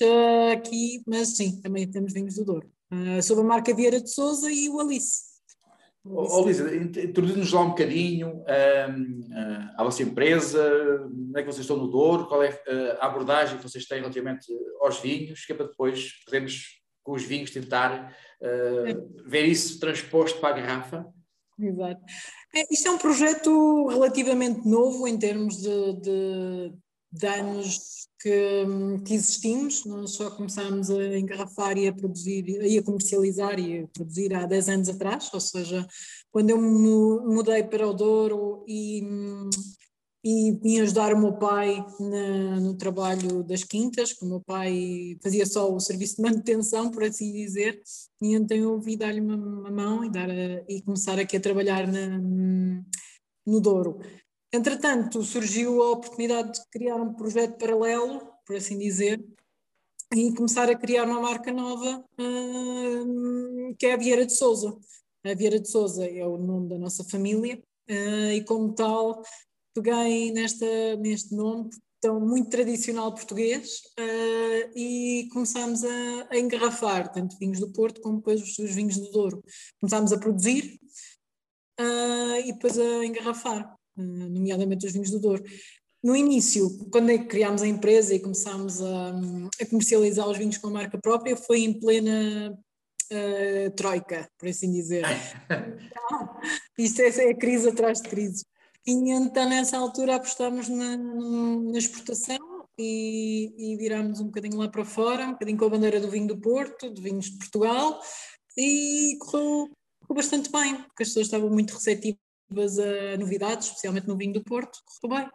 aqui, mas sim, também temos vinhos do Douro uh, sob a marca Vieira de Souza e o Alice. Oh, Lisa, introduz-nos lá um bocadinho um, uh, a vossa empresa, onde é que vocês estão no Douro, qual é uh, a abordagem que vocês têm relativamente aos vinhos, que é para depois podermos, com os vinhos, tentar uh, ver isso transposto para a garrafa. Exato. É, isto é um projeto relativamente novo em termos de, de, de anos que, que, existimos. Nós só começámos a engarrafar e a produzir, e a comercializar e a produzir há 10 anos atrás, ou seja, quando eu me mudei para o Douro e e vim ajudar o meu pai na, no trabalho das quintas, que o meu pai fazia só o serviço de manutenção, por assim dizer, e então eu vi dar-lhe uma, uma, mão e, dar a, e começar aqui a trabalhar na, no Douro. Entretanto, surgiu a oportunidade de criar um projeto paralelo, por assim dizer, e começar a criar uma marca nova, uh, que é a Vieira de Souza. A Vieira de Souza é o nome da nossa família, uh, e como tal peguei nesta, neste nome tão muito tradicional português uh, e começámos a, a, engarrafar tanto vinhos do Porto como depois os, os vinhos do Douro. Começámos a produzir e depois a engarrafar, nomeadamente os vinhos do Douro. No início, quando é criámos a empresa e começámos a, a comercializar os vinhos com a marca própria, foi em plena troika, por assim dizer. Isto é, é crise atrás de crise. E então nessa altura apostámos na, na exportação e, e virámos um bocadinho lá para fora, um bocadinho com a bandeira do vinho do Porto, de vinhos de Portugal, e correu, correu bastante bem, porque as pessoas estavam muito receptivas a novidades, especialmente no vinho do Porto, correu bem.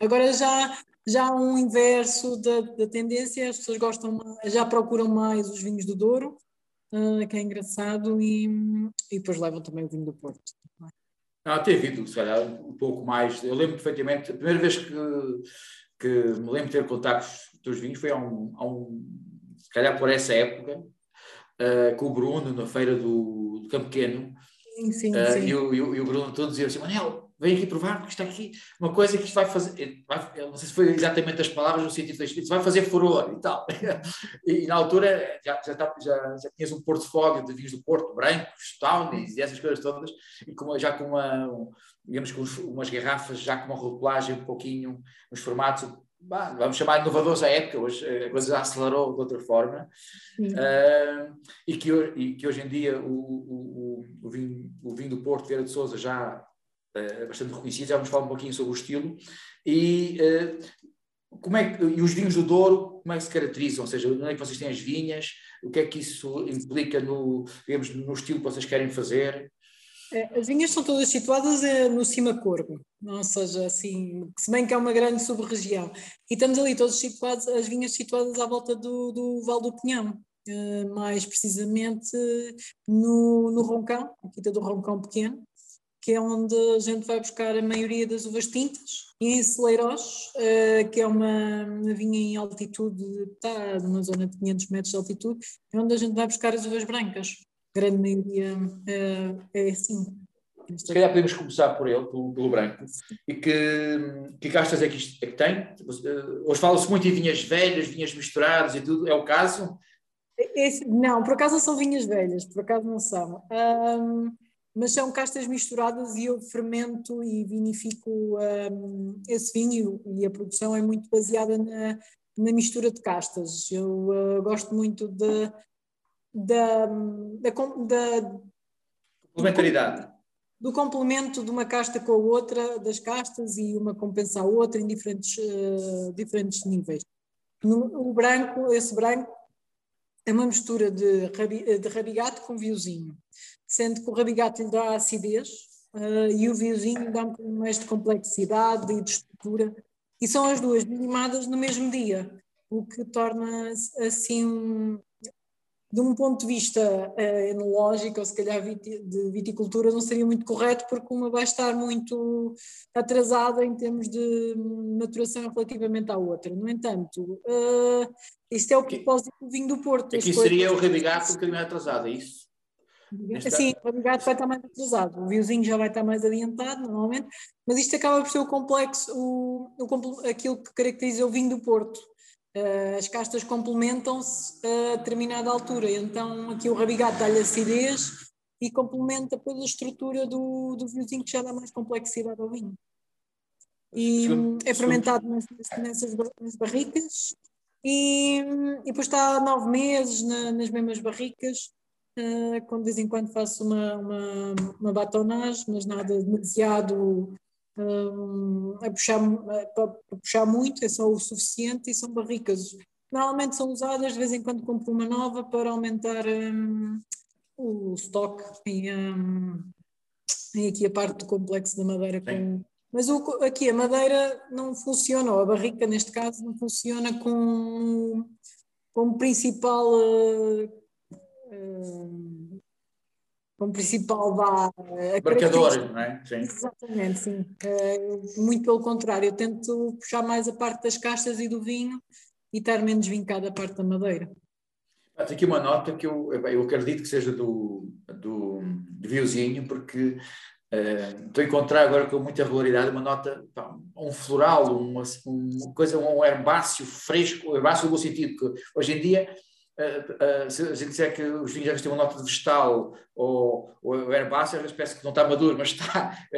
Agora já, já há um inverso da, da tendência, as pessoas gostam, já procuram mais os vinhos do Douro, uh, que é engraçado, e, e depois levam também o vinho do Porto. Não, tem havido, se calhar, um pouco mais. Eu lembro perfeitamente, a primeira vez que, que me lembro de ter contactos dos vinhos foi há um, há um se calhar por essa época, uh, com o Bruno, na feira do, do Campo Pequeno. Sim, sim, uh, sim. E, o, e, o, e o Bruno todo dizia assim: Manel, vem aqui provar, porque está aqui uma coisa que isto vai fazer, vai, não sei se foi exatamente as palavras no sentido da escrito, vai fazer furor e tal. e, e na altura já, já, tá, já, já tinhas um portfólio de vinhos do Porto, brancos, tawnies e essas coisas todas, e com, já com uma, digamos, com umas garrafas já com uma rotulagem um pouquinho, uns formatos bah, vamos chamar de inovadores à época, hoje a coisa já acelerou de outra forma, uh, e, que, e que hoje em dia o, o, o, vinho, o vinho do Porto, Vieira de Souza, já uh, bastante reconhecido, já vamos falar um pouquinho sobre o estilo, e, uh, como é que, e os vinhos do Douro, como é que se caracterizam? Ou seja, onde é que vocês têm as vinhas? O que é que isso implica no, digamos, no estilo que vocês querem fazer? É, as vinhas são todas situadas no Cima Corvo, ou seja, assim, se bem que é uma grande sub-região. E estamos ali todos situados, as vinhas situadas à volta do, do Val do Pinhão, mais precisamente no, no Roncão, a Quinta do Roncão Pequeno, que é onde a gente vai buscar a maioria das uvas tintas, e em Celeiros, uh, que é uma, uma, vinha em altitude, está numa zona de 500 metros de altitude, é onde a gente vai buscar as uvas brancas. Grande maioria uh, é assim. Se calhar podemos começar por ele, pelo, pelo branco. E que, que castas é que, isto, é que tem? Hoje fala-se muito em vinhas velhas, vinhas misturadas e tudo, é o caso? Esse, não, por acaso não são vinhas velhas, por acaso não são. Um, mas são castas misturadas e eu fermento e vinifico um, esse vinho e a produção é muito baseada na, na mistura de castas. Eu uh, gosto muito de, da, da, da complementaridade. Do, do, complemento de uma casta com a outra, das castas e uma compensa a outra em diferentes, uh, diferentes níveis. No, o branco, esse branco é uma mistura de, rabi, de rabigato com viozinho sendo que o rabigato lhe dá acidez uh, e o vinhozinho dá um pouco mais de complexidade e de estrutura. E são as duas minimadas no mesmo dia, o que torna assim um, de um ponto de vista uh, enológico, ou se calhar de viticultura, não seria muito correto, porque uma vai estar muito atrasada em termos de maturação relativamente à outra. No entanto, uh, isto é o propósito do vinho do Porto. Aqui seria o rabigato um bocadinho atrasado, é isso? Sim, o agregado vai estar mais atrasado, o viewzinho já vai estar mais adiantado, normalmente, mas isto acaba por ser o complexo, o, o, aquilo que caracteriza o vinho do Porto. Uh, as castas complementam-se a determinada altura, então aqui o rabigato dá-lhe acidez e complementa pela estrutura do, do vinhozinho que já dá mais complexidade ao vinho. E é fermentado nessas, nessas barricas e, e depois está nove meses na, nas mesmas barricas. Uh, quando de vez em quando faço uma, uma, uma batonagem, mas nada demasiado um, a, puxar, a, a puxar muito, é só o suficiente e são barricas. Normalmente são usadas, de vez em quando compro uma nova para aumentar um, o estoque e, um, e aqui a parte do complexo da madeira com, mas o, aqui a madeira não funciona, ou a barrica neste caso não funciona com, como principal uh, uh, como principal vá, marcador, não é? Sim. Exatamente, sim. Uh, muito pelo contrário, eu tento puxar mais a parte das caixas e do vinho e estar menos vincada a parte da madeira. Tem aqui uma nota que eu, eu acredito que seja do, do, do Viozinho, porque Uh, estou a encontrar agora com muita regularidade uma nota, pá, um floral, uma, uma, coisa, um herbáceo fresco, herbáceo no bom sentido, que hoje em dia, uh, uh, se a gente disser que os vinhos têm uma nota de vegetal ou, ou herbáceo, às vezes parece que não está maduro, mas está.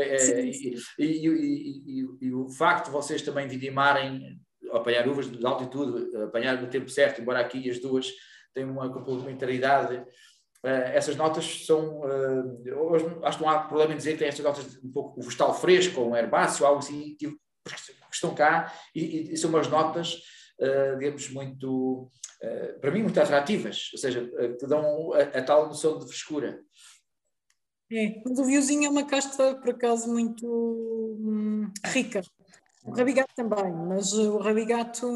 E, e, e, e, o facto de vocês também vidimarem, apanhar uvas de altitude, apanhar no tempo certo, embora aqui as duas têm uma complementaridade Uh, essas notas são. Hoje acho que não há problema em dizer que tem estas notas um pouco o vegetal fresco, ou um herbáceo, algo assim, que, estão cá e, são umas notas, digamos, muito. Para mim, muito atrativas, ou seja, que dão a, a, tal noção de frescura. É, mas o viozinho é uma casta, por acaso, muito hum, rica. O rabigato também, mas o rabigato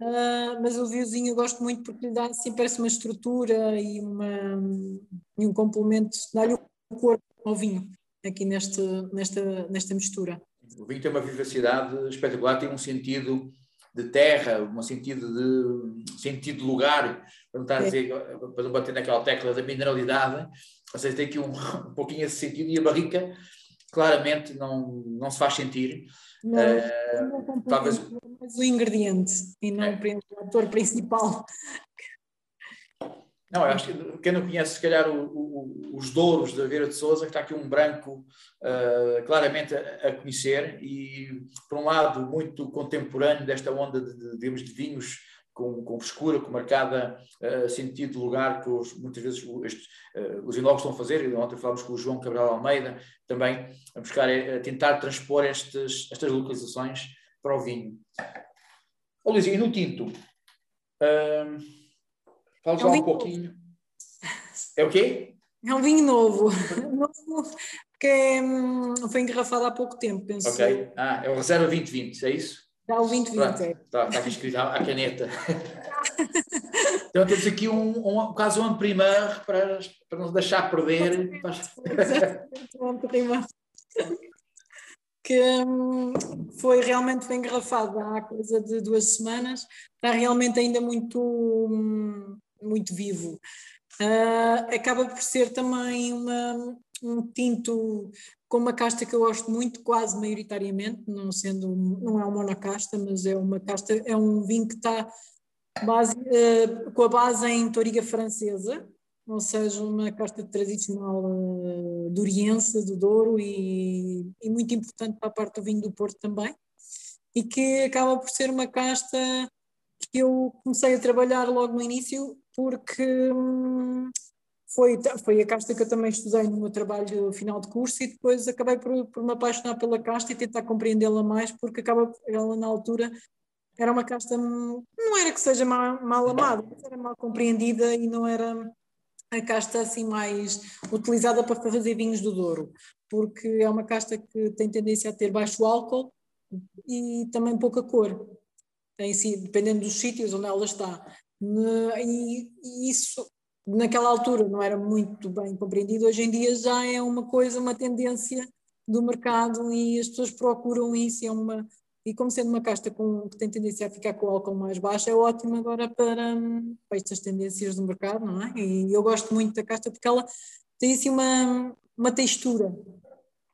Uh, mas o vinhozinho eu gosto muito porque lhe dá assim, parece uma estrutura e, uma, e um complemento, dá-lhe o corpo ao vinho aqui neste, nesta, nesta mistura. O vinho tem uma vivacidade espetacular, tem um sentido de terra, um sentido de sentido de lugar, para não, estar a é. dizer, para não bater naquela tecla da mineralidade, ou seja, tem aqui um, um pouquinho esse sentido e a barrica claramente não, não se faz sentir. Não, uh, não talvez o ingrediente e não é. o ator principal. Não, eu acho que quem não conhece, se calhar, o, o, os douros da Vera de Souza, que está aqui um branco uh, claramente a, a, conhecer e, por um lado, muito contemporâneo desta onda de, de, de vinhos com, com frescura, com marcada uh, sentido de lugar que os, muitas vezes estes, uh, os enólogos estão a fazer, e ontem falámos com o João Cabral Almeida, também a buscar, a tentar transpor estes, estas localizações para o vinho. Ô Luís, e no tinto? Uh, Fala é um, um pouquinho. É o quê? É um vinho novo. novo que hum, foi engarrafado há pouco tempo, penso. Ok. Ah, é o Reserva 2020, é isso? Dá o 2020, é. Está, está aqui escrito à, caneta. então temos aqui um, um caso um primeiro para, para não deixar perder. Exatamente, um primeiro que hum, foi realmente foi engarrafado há coisa de duas semanas, está realmente ainda muito, hum, muito vivo. Uh, acaba por ser também uma, um tinto com uma casta que eu gosto muito, quase maioritariamente, não sendo, não é uma monocasta, mas é uma casta, é um vinho que está base, uh, com a base em toriga francesa, ou seja, uma casta tradicional uh, duriense, do Douro, e, e, muito importante para a parte do vinho do Porto também, e que acaba por ser uma casta eu comecei a trabalhar logo no início, porque hum, foi, foi a casta que eu também estudei no meu trabalho final de curso, e depois acabei por, por me apaixonar pela casta e tentar compreendê-la mais, porque acaba ela na altura era uma casta, hum, não era que seja mal, mal amada, mas era mal compreendida e não era a casta assim mais utilizada para fazer vinhos do Douro, porque é uma casta que tem tendência a ter baixo álcool e também pouca cor, si, dependendo dos sítios onde ela está. E, e isso naquela altura não era muito bem compreendido, hoje em dia já é uma coisa, uma tendência do mercado e as pessoas procuram isso, é uma, e como sendo uma casta com, que tem tendência a ficar com o álcool mais baixo, é ótimo agora para, para estas tendências do mercado, não é? E eu gosto muito da casta porque ela tem assim uma, uma textura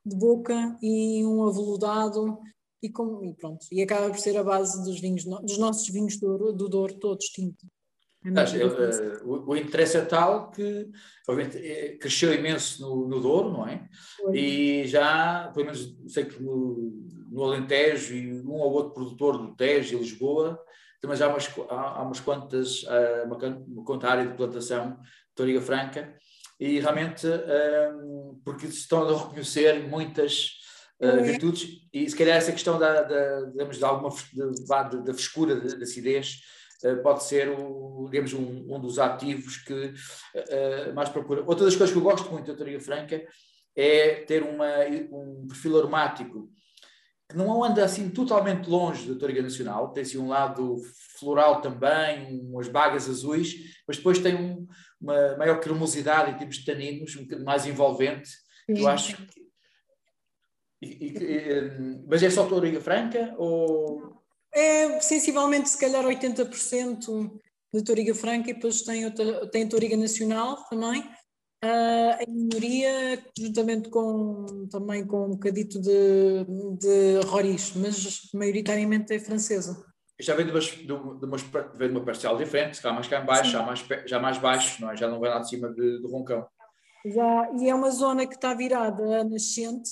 de boca e um aveludado e, com, e pronto, e acaba por ser a base dos vinhos, dos nossos vinhos do Douro, do Douro todos tintos. É o, o, interesse é tal que é, cresceu imenso no, no Douro, não é? Foi. E já, pelo menos sei que no, no Alentejo e um ou outro produtor do Tejo e Lisboa, também já há umas, há, há umas quantas, uma, uma quanta área de plantação de Toriga Franca, e realmente um, porque estão a reconhecer muitas uh, virtudes e se calhar essa questão da, da, digamos, de alguma da frescura, da acidez, uh, pode ser o, digamos, um, um dos ativos que uh, mais procura. Outra das coisas que eu gosto muito da teoria franca é ter uma, um perfil aromático que não anda assim totalmente longe da Toriga Nacional, tem assim um lado floral também, umas bagas azuis, mas depois tem um, uma maior cremosidade em termos de taninos, um bocadinho mais envolvente, Sim. eu acho que... E, e, mas é só Toriga Franca ou... É sensivelmente, se calhar, 80% de Toriga Franca e depois tem, outra, tem Toriga Nacional também, Uh, em minoria, juntamente com, também com um bocadito de, de Roriz, mas maioritariamente é francesa. Já vem de, umas, de, uma, de uma parcial diferente, cá mais cá em baixo, já mais, já mais baixo, não é? já não vem lá de cima de, de Roncão. Já, e é uma zona que está virada a nascente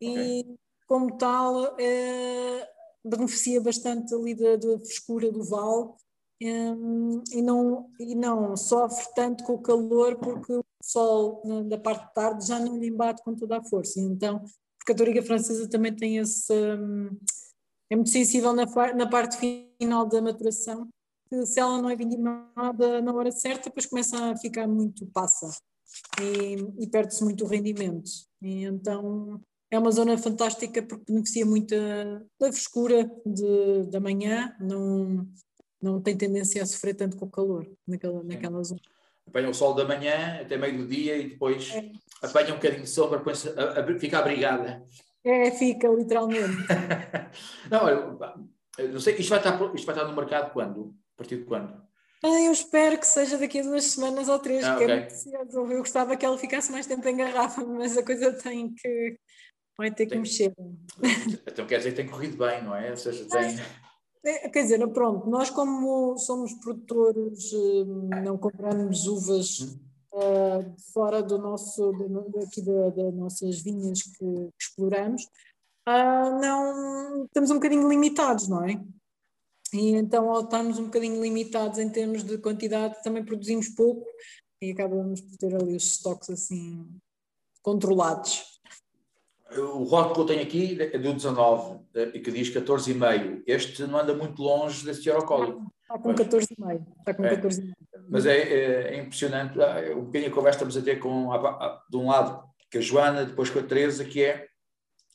e, okay. como tal, é, beneficia bastante ali da, da frescura do vale e, não, e não sofre tanto com o calor porque o sol na, da parte de tarde já não lhe embate com toda a força. Então, porque a toriga francesa também tem esse. Um, é muito sensível na, na parte final da maturação, que se ela não é vindimada na hora certa, depois começa a ficar muito passa e, e perde-se muito o rendimento. E então é uma zona fantástica porque beneficia muito da frescura de, da manhã, não, não tem tendência a sofrer tanto com o calor naquela, naquela zona. Apanha o sol da manhã até meio do dia e depois é. apanha um bocadinho de sombra, a, a, fica abrigada. É, fica, literalmente. não, olha, não sei, isto vai, estar, isto vai estar no mercado quando? A partir de quando? Ah, eu espero que seja daqui a duas semanas ou três, ah, que é okay. é muito cedo. Eu gostava que ela ficasse mais tempo em garrafa, mas a coisa tem que. Vai ter que tem... mexer. Então quer dizer que tem corrido bem, não é? Ou seja, tem. É, quer dizer, pronto, nós como somos produtores, hum, não compramos uvas uh, fora do nosso, aqui da, das nossas vinhas que, que exploramos, uh, não, estamos um bocadinho limitados, não é? E então, ao estarmos um bocadinho limitados em termos de quantidade, também produzimos pouco e acabamos por ter ali os estoques assim controlados. O rótulo que eu tenho aqui é do 19 eh, e que diz 14,5. Este não anda muito longe desse teorocólico. Está com 14,5. Está com 14,5. É, mas é, é, é, impressionante. Ah, um bocadinho a conversa estamos a ter com, de um lado, que a Joana, depois com a Teresa, que é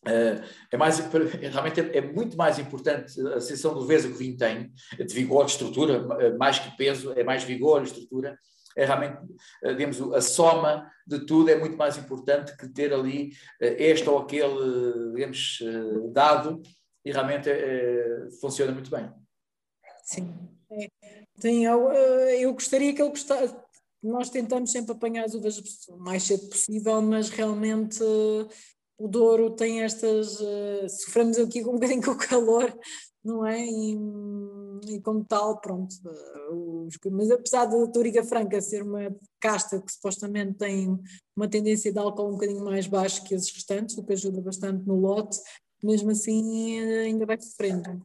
eh, é, mais, realmente é, é, muito mais importante a sensação de leveza que o vinho tem, de vigor, de estrutura, eh, mais que peso, é mais vigor, estrutura, é realmente, eh, digamos, a soma de tudo é muito mais importante que ter ali eh, este ou aquele, digamos, eh, dado e realmente é, funciona muito bem. Sim, é. Sim eu, eu gostaria que ele gostasse. Nós tentamos sempre apanhar as uvas o mais cedo possível, mas realmente o Douro tem estas. sofremos aqui um bocadinho com o calor, não é? E, e como tal, pronto. Os, mas apesar da Toriga Franca ser uma casta que supostamente tem uma tendência de álcool um bocadinho mais baixo que as restantes, o que ajuda bastante no lote, mesmo assim ainda vai sofrendo.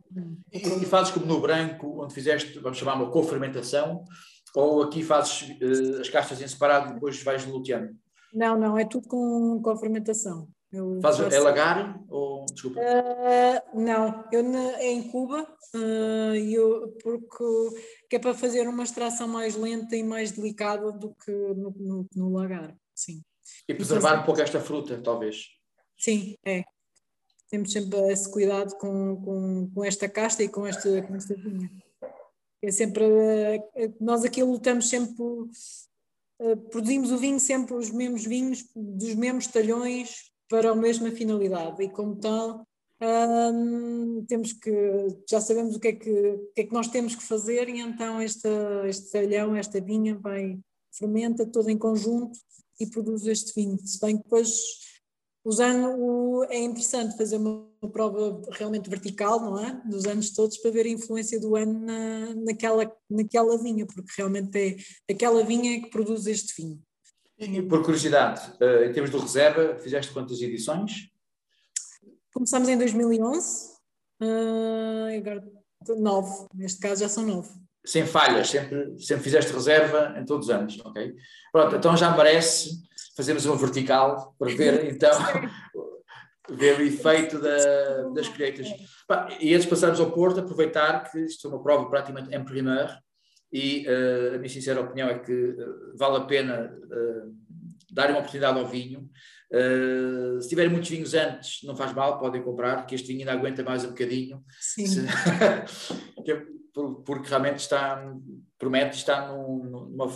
E, e fazes como no branco, onde fizeste, vamos chamar uma co-fermentação, ou aqui fazes uh, as castas em separado e depois vais luteando? Não, não, é tudo com, com fermentação. Eu Faz faço... é lagar ou desculpa? Uh, não, eu na, é em Cuba, uh, eu, porque que é para fazer uma extração mais lenta e mais delicada do que no, no, no lagar, sim. E preservar e um pouco esta fruta, talvez. Sim, é. Temos sempre esse cuidado com, com, com esta casta e com esta, com esta vinha. É sempre, uh, nós aqui lutamos sempre, produzimos o vinho sempre os mesmos vinhos, dos mesmos talhões, para a mesma finalidade e como tal hum, temos que já sabemos o que, é que, o que é que nós temos que fazer e então este, talhão, esta vinha vai fermenta todo em conjunto e produz este vinho, se bem que depois usando é interessante fazer uma, uma, prova realmente vertical, não é? Dos anos todos para ver a influência do ano na, naquela, naquela vinha, porque realmente é aquela vinha que produz este vinho. E, por curiosidade, uh, em termos de reserva, fizeste quantas edições? Começámos em 2011, uh, agora nove, neste caso já são nove. sem falhas, sempre, sempre fizeste reserva em todos os anos, ok? Pronto, então já merece fazermos uma vertical para ver então ver o efeito da, das colheitas. E antes de passarmos ao Porto, aproveitar que isto é uma prova praticamente em primeiro e uh, a minha sincera opinião é que uh, vale a pena uh, dar uma oportunidade ao vinho. se tiverem muitos vinhos antes, não faz mal, podem comprar, que este vinho ainda aguenta mais um bocadinho. Sim. Se, é porque realmente está, promete estar numa,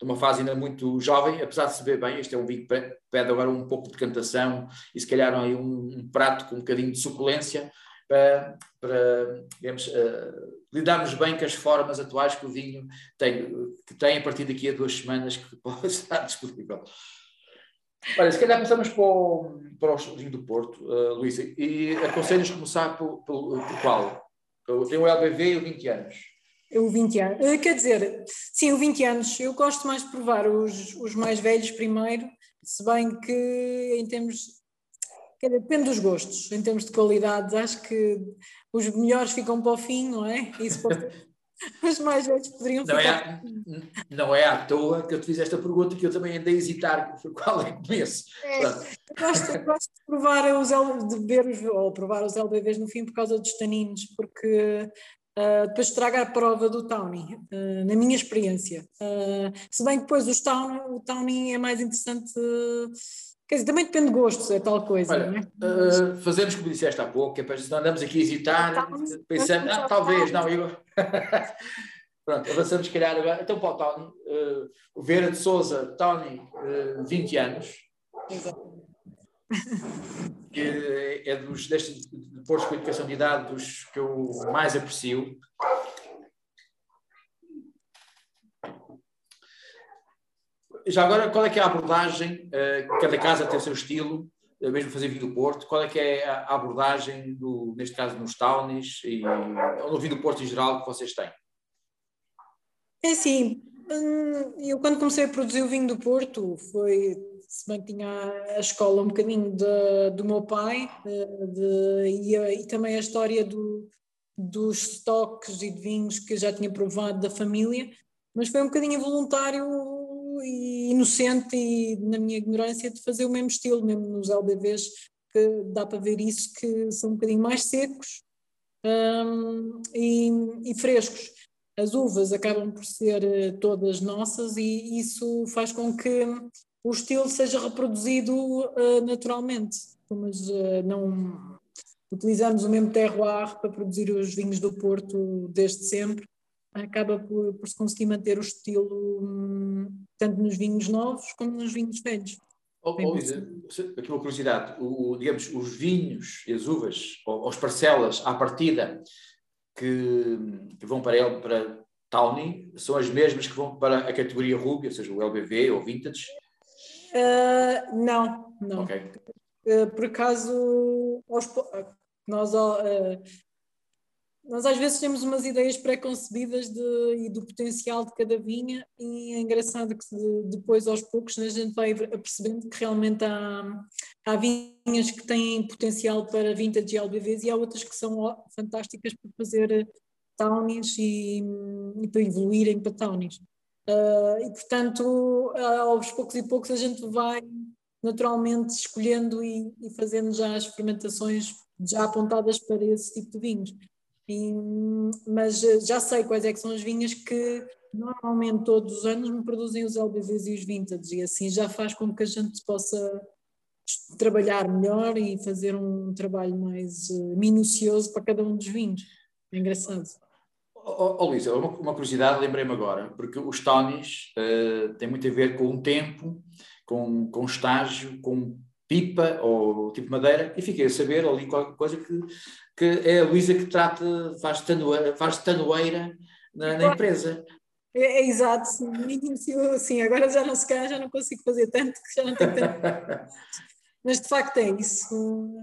numa fase ainda muito jovem, apesar de se ver bem, este é um vinho que pede agora um pouco de cantação e se calhar aí um, um prato com um bocadinho de suculência para, para digamos, uh, lidarmos bem com as formas atuais que o vinho tem, que tem a partir daqui a duas semanas que pode estar disponível. Olha, se calhar começamos para o, para o vinho do Porto, uh, Luísa, e aconselhas começar por, por, por qual? Tem o LBV e o 20 anos. O 20 anos. Eh, quer dizer, sim, o 20 anos. Eu gosto mais de provar os, os mais velhos primeiro, se bem que em termos. Depende dos gostos, em termos de qualidade, acho que os melhores ficam para o fim, não é? Isso pode... os mais velhos poderiam não ficar. É, não é à toa que eu te fiz esta pergunta que eu também andei a hesitar por qual é que começo. É, gosto, gosto de provar os de beber os, ou provar os LBVs no fim por causa dos taninos, porque Uh, depois estraga a prova do Townie, uh, na minha experiência. Uh, se bem que depois os town, o Townie é mais interessante, quer dizer, também depende de gostos, é tal coisa. Olha, é? fazemos como disseste há pouco, é para não andamos aqui a hesitar, pensando, ah, talvez, não, eu... Pronto, avançamos se calhar agora. Então para o Townie, o Vera de Souza, Townie, 20 anos. Exato que é dos, destes depois com educação de idade dos que eu mais aprecio. Já agora, qual é que é a abordagem? Uh, cada casa tem o seu estilo, uh, mesmo fazer vinho do Porto. Qual é que é a abordagem, do, neste caso, nos townies e no vinho do Porto em geral que vocês têm? É assim, hum, eu quando comecei a produzir o vinho do Porto foi se bem que tinha a escola um bocadinho de, do meu pai de, de, e, e, também a história do, dos estoques e de vinhos que eu já tinha provado da família, mas foi um bocadinho voluntário e inocente e na minha ignorância de fazer o mesmo estilo, mesmo nos LBVs, que dá para ver isso, que são um bocadinho mais secos um, e, e frescos. As uvas acabam por ser eh, todas nossas e isso faz com que o estilo seja reproduzido uh, naturalmente. Mas uh, não utilizamos o mesmo terroir para produzir os vinhos do Porto desde sempre. Acaba por, por se conseguir manter o estilo um, tanto nos vinhos novos como nos vinhos velhos. Oh, oh, Lisa, aqui uma curiosidade, o, digamos, os vinhos e as uvas, ou, ou as parcelas à partida que, que vão para ele, para Tawny, são as mesmas que vão para a categoria Ruby, ou seja, o LBV ou Vintage, Uh, não, não. Okay. Uh, por acaso, nós, uh, nós às vezes temos umas ideias pré-concebidas e do potencial de cada vinha, e é engraçado que depois, aos poucos, a gente vai percebendo que realmente há, há vinhas que têm potencial para vintage LBVs e há outras que são fantásticas para fazer townies e, e para evoluírem para townies. Uh, e, portanto, aos poucos e poucos a gente vai naturalmente escolhendo e, e, fazendo já as fermentações já apontadas para esse tipo de vinhos. E, mas já sei quais é que são as vinhas que normalmente todos os anos me produzem os LBVs e os vintage e assim já faz com que a gente possa trabalhar melhor e fazer um trabalho mais uh, minucioso para cada um dos vinhos. É engraçado. Oh, oh, Luísa, uma, uma curiosidade, lembrei-me agora, porque os Tonys uh, têm muito a ver com o tempo, com, com estágio, com pipa ou tipo madeira, e fiquei a saber ali qualquer coisa que, que é a Luísa que trata, faz tanoeira, faz tanoeira na, na empresa. É, é, exato, sim, agora já não se já não consigo fazer tanto que já não tenho tanto. mas de facto é isso.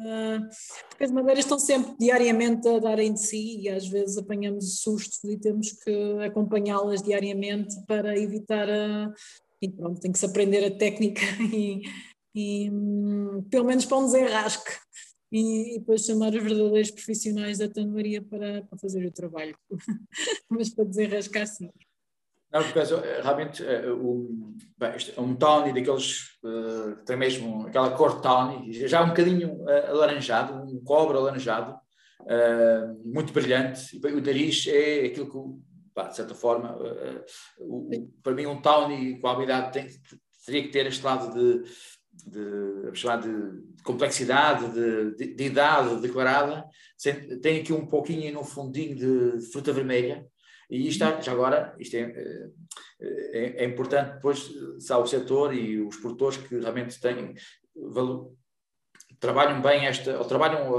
Ah, porque as madeiras estão sempre diariamente a darem de si e às vezes apanhamos sustos e temos que acompanhá-las diariamente para evitar a. E pronto, tem que se aprender a técnica e, e pelo menos para um desenrasque. E, depois chamar os verdadeiros profissionais da tandoaria para, para fazer o trabalho. Mas para desenrascar, sim. Não, porque eh, realmente um, bem, é um tawny daqueles, uh, tem mesmo aquela cor tawny, já um bocadinho uh, alaranjado, um cobre alaranjado, uh, muito brilhante. O nariz é aquilo que, pá, de certa forma, o, para mim um tawny com a habilidade tem, teria que ter este lado de, de, de, de complexidade, de, de, de, idade declarada, tem aqui um pouquinho no fundinho de fruta vermelha, e isto, já agora, isto é, é, é, importante depois, se há o setor e os produtores que realmente têm valor, trabalham bem esta, ou trabalham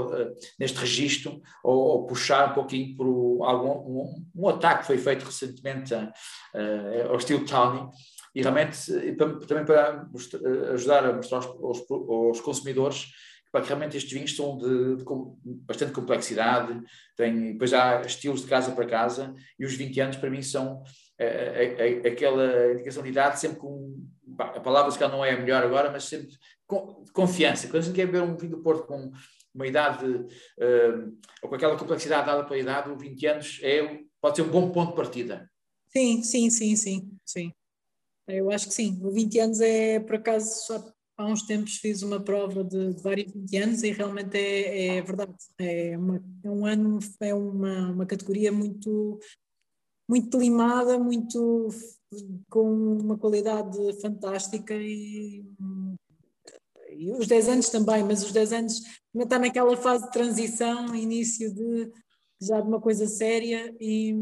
neste registro, ou, ou, puxar um pouquinho por algum, um, um ataque que foi feito recentemente uh, ao estilo Tawny, e realmente também para ajudar a mostrar aos, aos consumidores que realmente estes vinhos são de, de, bastante complexidade, tem, depois há estilos de casa para casa, e os 20 anos para mim são é, é, é, aquela indicação de idade sempre com, a palavra se calhar não é a melhor agora, mas sempre com confiança. Quando a gente quer ver um vinho do Porto com uma idade, uh, ou com aquela complexidade dada pela idade, o 20 anos é, pode ser um bom ponto de partida. Sim, sim, sim, sim, sim. Eu acho que sim. O 20 anos é, por acaso, só há uns tempos fiz uma prova de, de vários 20 anos e realmente é, é verdade. É, uma, é, um ano, é uma, uma categoria muito, muito limada, muito com uma qualidade fantástica e, e os 10 anos também, mas os 10 anos ainda está naquela fase de transição, início de já de uma coisa séria e,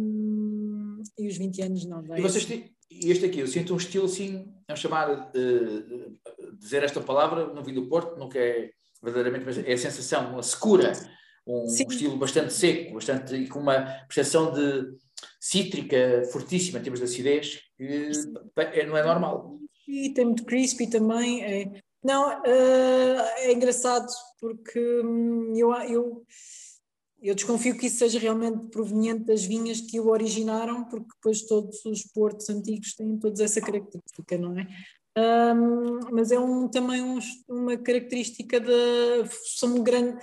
e os 20 anos não. E vocês têm, este aqui, eu sinto um estilo assim, vamos chamar, uh, dizer esta palavra no vinho do Porto, nunca é verdadeiramente, mas é a sensação, uma secura, um Sim. estilo bastante seco, bastante, e com uma percepção de cítrica fortíssima em termos de acidez, que é, não é normal. E tem muito crispy também. É. Não, uh, é engraçado porque hum, eu, eu eu desconfio que isso seja realmente proveniente das vinhas que o originaram, porque depois todos os portos antigos têm toda essa característica, não é? Um, mas é um, também um, uma característica da. São grande,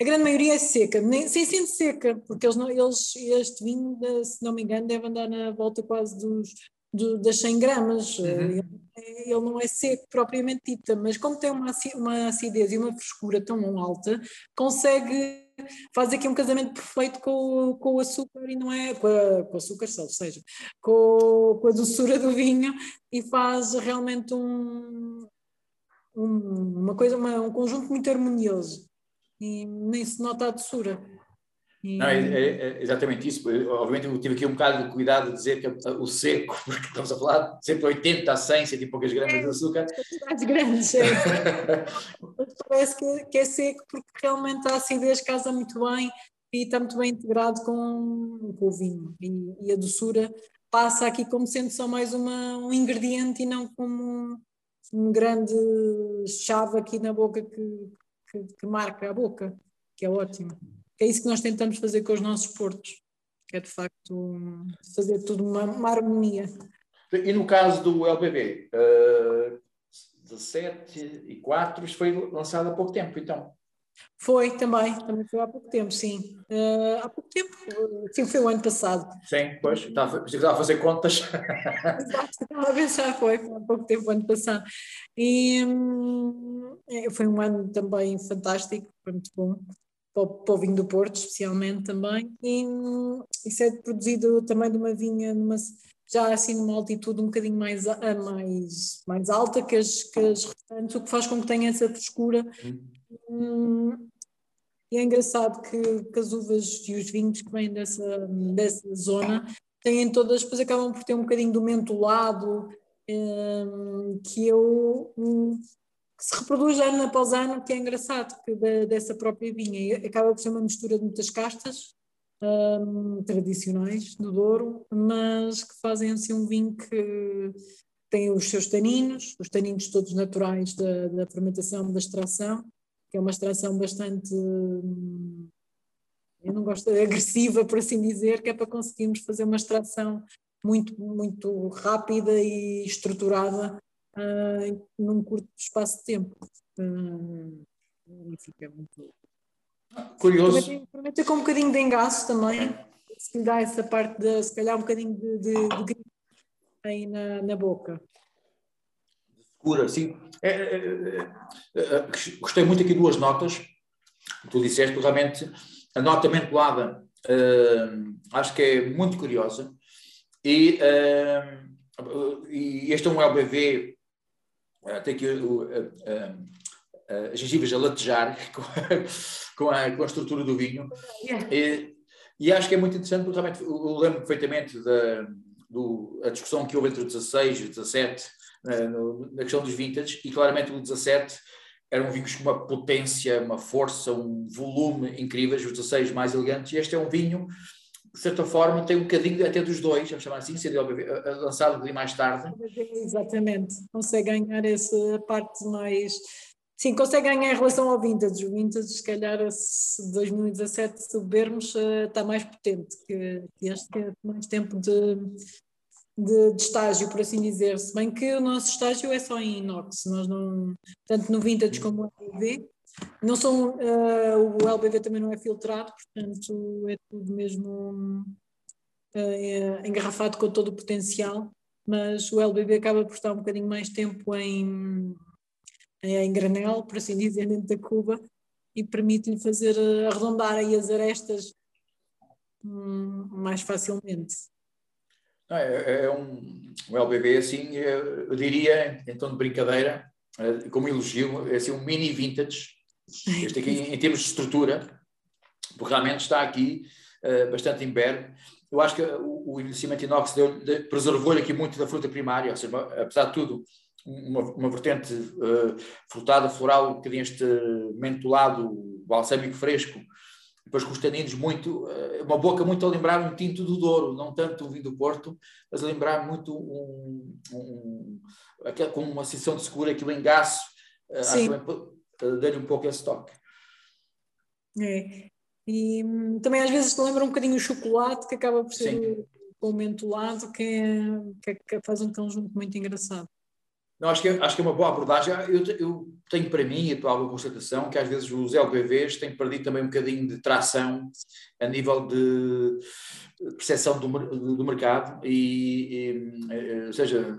a grande maioria é seca, nem, sem sendo seca, porque eles, não, eles este vinho, se não me engano, deve andar na volta quase dos, do, das 100 gramas. Uhum. Ele, ele, não é seco propriamente dita, mas como tem uma, uma acidez e uma frescura tão alta, consegue faz aqui um casamento perfeito com, com o açúcar e não é com, a, com açúcar ou seja, com, com a doçura do vinho e faz realmente um, um uma coisa, uma, um conjunto muito harmonioso e nem se nota a doçura. Não, é, é, é, exatamente isso. Obviamente eu tive aqui um bocado de cuidado de dizer que o seco, porque estamos a falar sempre 80 a 100, 100 e poucas gramas de açúcar. Quantidades grandes, é. Parece que, que, é seco porque realmente a acidez casa muito bem e está muito bem integrado com, com o vinho. E, e, a doçura passa aqui como sendo só mais uma, um ingrediente e não como um, um grande chave aqui na boca que, que, que marca a boca, que é ótimo é isso que nós tentamos fazer com os nossos portos, que é de facto fazer tudo uma, uma harmonia. E no caso do LBB, uh, 17 e 4, isto foi lançado há pouco tempo, então? Foi também, também foi há pouco tempo, sim. Uh, há pouco tempo, sim, foi o ano passado. Sim, pois, estava, estava a fazer contas. Exato, estava a pensar, foi, foi há pouco tempo, o ano passado. E hum, é, foi um ano também fantástico, foi muito bom para o, para o vinho do Porto, especialmente também. E isso é produzido também de uma vinha numa, já assim numa altitude um bocadinho mais, mais, mais alta que as, que as restantes, o que faz com que tenha essa frescura. Hum, e é engraçado que, que, as uvas e os vinhos que vêm dessa, dessa zona têm todas, depois acabam por ter um bocadinho do mentolado, hum, que eu hum, que se reproduz ano após ano, que é engraçado, que da, dessa própria vinha. Acaba por ser uma mistura de muitas castas um, tradicionais do Douro, mas que fazem assim um vinho que tem os seus taninos, os taninos todos naturais da, da fermentação, da extração, que é uma extração bastante. Hum, eu não gosto agressiva, por assim dizer, que é para conseguirmos fazer uma extração muito, muito rápida e estruturada uh, num curto espaço de tempo. Uh, e fica muito, Curioso. Promete com um bocadinho de engaço também, se lhe dá essa parte de, se calhar, um bocadinho de, de, de grito aí na, na boca. Cura, sim. É, é, é, é, gostei muito aqui duas notas. Tu disseste realmente a nota mentolada uh, acho que é muito curiosa. E, e este é um LBV, uh, tem aqui as gengivas a latejar com a, com a, com a estrutura do vinho. E, e, acho que é muito interessante, porque realmente eu lembro perfeitamente da do, a discussão que houve entre o 16 e o 17 na questão dos vintage, e claramente o 17 eram vinhos com uma potência, uma força, um volume incríveis, os 16 mais elegantes, e este é um vinho, de certa forma, tem um bocadinho até dos dois, vamos chamar assim, sendo lançado um mais tarde. Exatamente, consegue ganhar essa parte mais... Sim, consegue ganhar em relação ao vintage. O vintage, se calhar, se 2017, se bebermos, eh, está mais potente que este, que é mais tempo de, de, de, estágio, por assim dizer, se bem que o nosso estágio é só em inox, nós não, tanto no vintage como no LBV, não são, uh, o LBV também não é filtrado, portanto é tudo mesmo uh, engarrafado com todo o potencial, mas o LBV acaba por estar um bocadinho mais tempo em, em granel, por assim dizer, dentro da cuba, e permite-lhe fazer arredondar aí as arestas hum, mais facilmente. É, é, é um, um LBB, assim, eu diria, tom de brincadeira, eh, como elogio, é assim um mini vintage. Este aqui, em termos de estrutura, porque realmente está aqui uh, bastante imberbe. Eu acho que o, o envelhecimento inox preservou-lhe aqui muito da fruta primária, ou seja, apesar de tudo, uma, uma vertente uh, frutada, floral, um bocadinho este mentolado balsâmico fresco, depois com os taninos muito, eh, uma boca muito a lembrar um tinto do Douro, não tanto o vinho do Porto, mas a lembrar muito um, um, um com uma sensação de segura, aquele engaço, eh, Sim. dá-lhe um pouco esse toque. É. E hum, também às vezes te lembra um bocadinho o chocolate, que acaba por ser o, o mentolado, que, é, que, que faz um conjunto muito engraçado. Não, acho que, é, acho que é uma boa abordagem. Eu, eu tenho para mim, a tua constatação, que às vezes os LBVs têm perdido também um bocadinho de tração a nível de percepção do, do mercado e, e, eh, ou seja,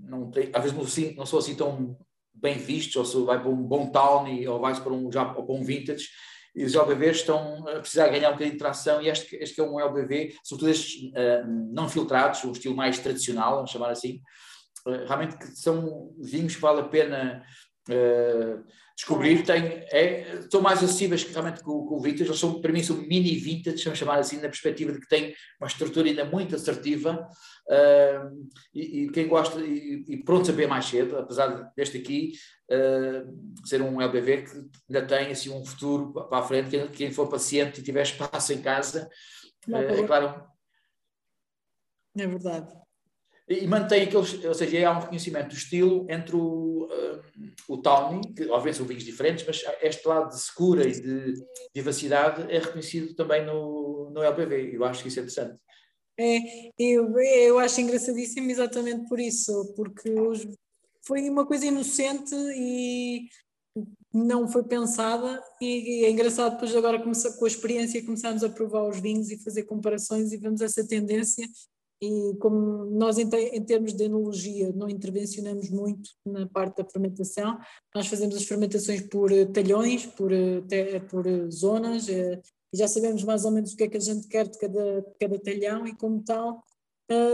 não tem, às vezes não, assim, não sou assim tão bem vistos, ou se vai para um bom Tawny ou vai para um, já, ou para um Vintage, e os LBVs estão a precisar ganhar um bocadinho de tração, e este, este é um LBV, sobretudo estes uh, não filtrados, um estilo mais tradicional, vamos chamar assim, eh, realmente que são vinhos que vale a pena uh, descobrir. Tem, é, são mais acessíveis que realmente com, com o vintage, eles são, para mim são mini vintage, vamos chamar assim, na perspectiva de que tem uma estrutura ainda muito assertiva uh, e, e, quem gosta e, e pronto a beber mais cedo, apesar deste aqui uh, ser um LBV que ainda tem assim um futuro para a frente, quem, quem for paciente e tiver espaço em casa, é claro. É verdade e mantém aqueles, ou seja, há um reconhecimento do estilo entre o, uh, o Tawny, que obviamente são vinhos diferentes, mas este lado de secura e de vivacidade é reconhecido também no, no LPV, eu acho que isso é interessante. É, eu, eu acho engraçadíssimo exatamente por isso, porque foi uma coisa inocente e não foi pensada e, é engraçado depois agora com a experiência começamos a provar os vinhos e fazer comparações e vemos essa tendência e como nós em, em, termos de enologia não intervencionamos muito na parte da fermentação, nós fazemos as fermentações por eh, talhões, por, eh, por eh, zonas, e já sabemos mais ou menos o que é que a gente quer de cada, de cada talhão e como tal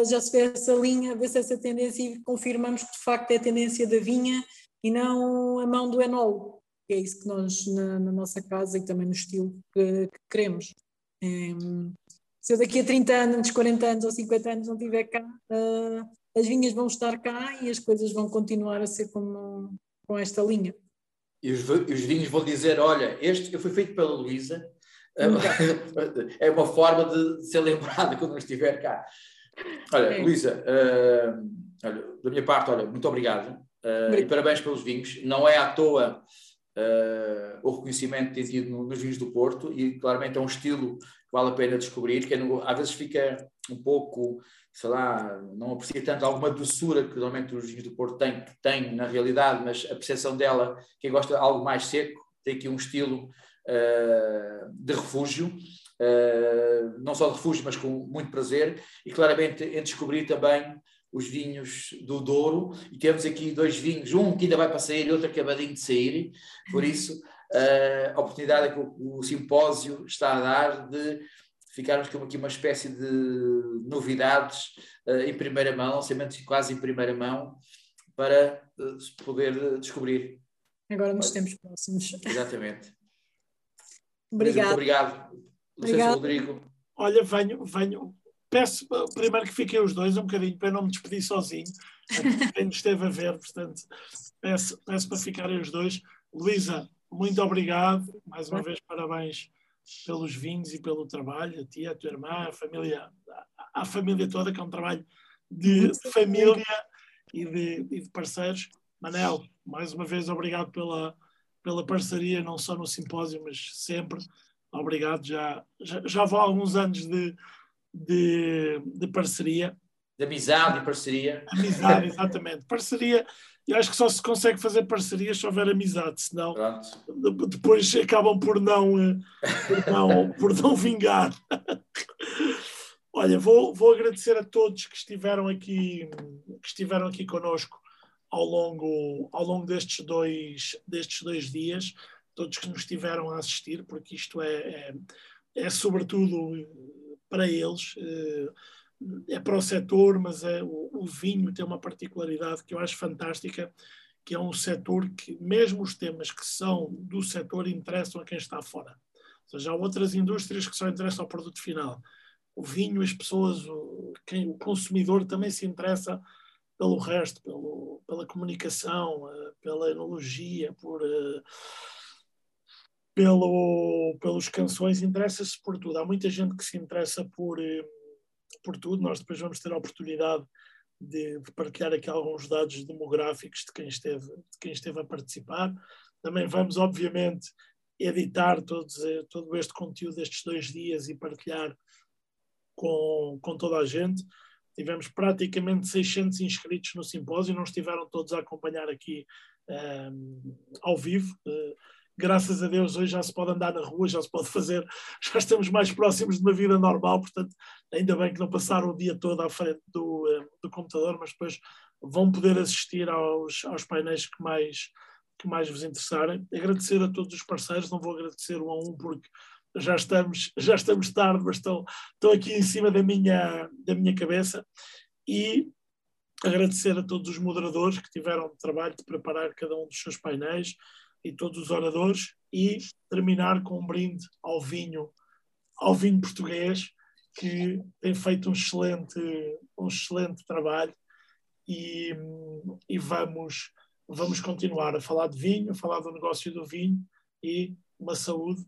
já se vê essa linha, vê-se essa tendência e confirmamos que de facto é a tendência da vinha e não a mão do enólogo, que é isso que nós na, na nossa casa e também no estilo que, que queremos. É, se eu daqui a 30 anos, 40 anos ou 50 anos não estiver cá, uh, as vinhas vão estar cá e as coisas vão continuar a ser como, com esta linha. E os, os vinhos vão dizer: olha, este foi feito pela Luísa, é uma forma de ser lembrada quando não estiver cá. Olha, é. Luísa, uh, da minha parte, olha, muito obrigado. Uh, e parabéns pelos vinhos. Não é à toa uh, o reconhecimento que tem tido nos vinhos do Porto e claramente é um estilo vale a pena descobrir, que é às vezes fica um pouco, sei lá, não aprecia tanto alguma doçura que normalmente os vinhos do Porto têm, que tem na realidade, mas a percepção dela, quem gosta de algo mais seco, tem aqui um estilo uh, de refúgio, uh, não só de refúgio, mas com muito prazer, e claramente em descobrir também os vinhos do Douro, e temos aqui dois vinhos, um que ainda vai para sair e outro acabadinho de sair, por isso a oportunidade que o, o simpósio está a dar de ficarmos com aqui uma espécie de novidades uh, em primeira mão, lançamentos quase em primeira mão, para uh, poder descobrir. Agora nos tempos próximos. Exatamente. Obrigado. Obrigado. Obrigado. Rodrigo. Olha, venho, venho. Peço primeiro que fiquem os dois um bocadinho para não me despedir sozinho. Quem esteve a ver, portanto, peço, peço para ficarem os dois. Luísa, muito obrigado. Mais uma vez, parabéns pelos vinhos e pelo trabalho, a ti, a tua irmã, a família, a, a família toda, que é um trabalho de, de família e de, e de, parceiros. Manel, mais uma vez, obrigado pela, pela parceria, não só no simpósio, mas sempre. Obrigado, já, já, já vou há alguns anos de, de, de parceria. De amizade e parceria. Amizade, exatamente. Parceria eu acho que só se consegue fazer parcerias se houver amizade, senão Pronto. depois acabam por não, eh, por não, por não vingar. Olha, vou, vou agradecer a todos que estiveram aqui, que estiveram aqui connosco ao longo, ao longo destes, dois, destes dois dias, todos que nos estiveram a assistir, porque isto é, é, é sobretudo para eles. Eh, é para o setor, mas é, o, o, vinho tem uma particularidade que eu acho fantástica, que é um setor que, mesmo os temas que são do setor, interessam a quem está fora. Ou seja, há outras indústrias que só interessam ao produto final. O vinho, as pessoas, o, quem, o consumidor também se interessa pelo resto, pelo, pela comunicação, eh, pela enologia, por, eh, pelo, pelos canções, interessa-se por tudo. Há muita gente que se interessa por eh, por tudo. Nós depois vamos ter a oportunidade de, de, partilhar aqui alguns dados demográficos de quem, esteve, de quem esteve a participar. Também vamos, obviamente, editar todos, eh, todo este conteúdo destes dois dias e partilhar com, com toda a gente. Tivemos praticamente 600 inscritos no simpósio, não estiveram todos a acompanhar aqui um, eh, ao vivo. Uh, graças a Deus hoje já se pode andar na rua, já se pode fazer, já estamos mais próximos de uma vida normal, portanto, ainda bem que não passaram o dia todo à frente do, eh, do computador, mas depois vão poder assistir aos, aos painéis que mais, que mais vos interessarem. Agradecer a todos os parceiros, não vou agradecer um a um porque já estamos, já estamos tarde, mas estão, estão aqui em cima da minha, da minha cabeça. E agradecer a todos os moderadores que tiveram trabalho de preparar cada um dos seus painéis, e todos os oradores e terminar com um brinde ao vinho, ao vinho português que tem feito um excelente, um excelente trabalho e, e vamos, vamos continuar a falar de vinho, a falar do negócio do vinho e uma saúde.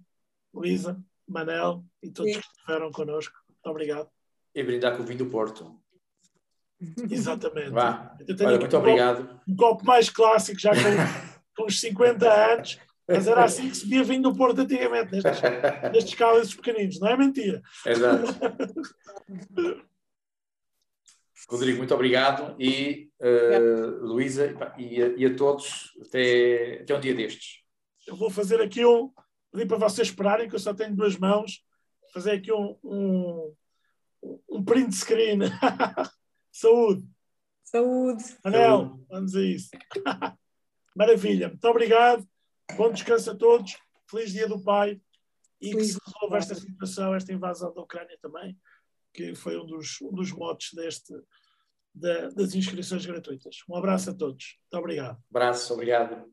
Luísa, Manel e todos Sim. que estiveram connosco. Muito obrigado. E brindar com o vinho do Porto. Exatamente. Vá. Olha, muito um obrigado. Copo, um copo mais clássico, já com com uns 50 anos, mas era assim que se via vindo do Porto antigamente, nestes, nestes cálices pequeninos, não é mentira? Exato. Rodrigo, muito obrigado e uh, Luísa e, e, a todos até, até um dia destes. Eu vou fazer aqui um, pedir para vocês esperarem que eu só tenho duas mãos, fazer aqui um, um, um print screen. Saúde. Saúde. Anel, vamos a isso. Maravilha, muito obrigado. Bom descanso a todos. Feliz Dia do Pai. E Feliz que se resolva esta situação, esta invasão da Ucrânia também, que foi um dos, um dos motes deste, da, das inscrições gratuitas. Um abraço a todos. Muito obrigado. Abraço, obrigado.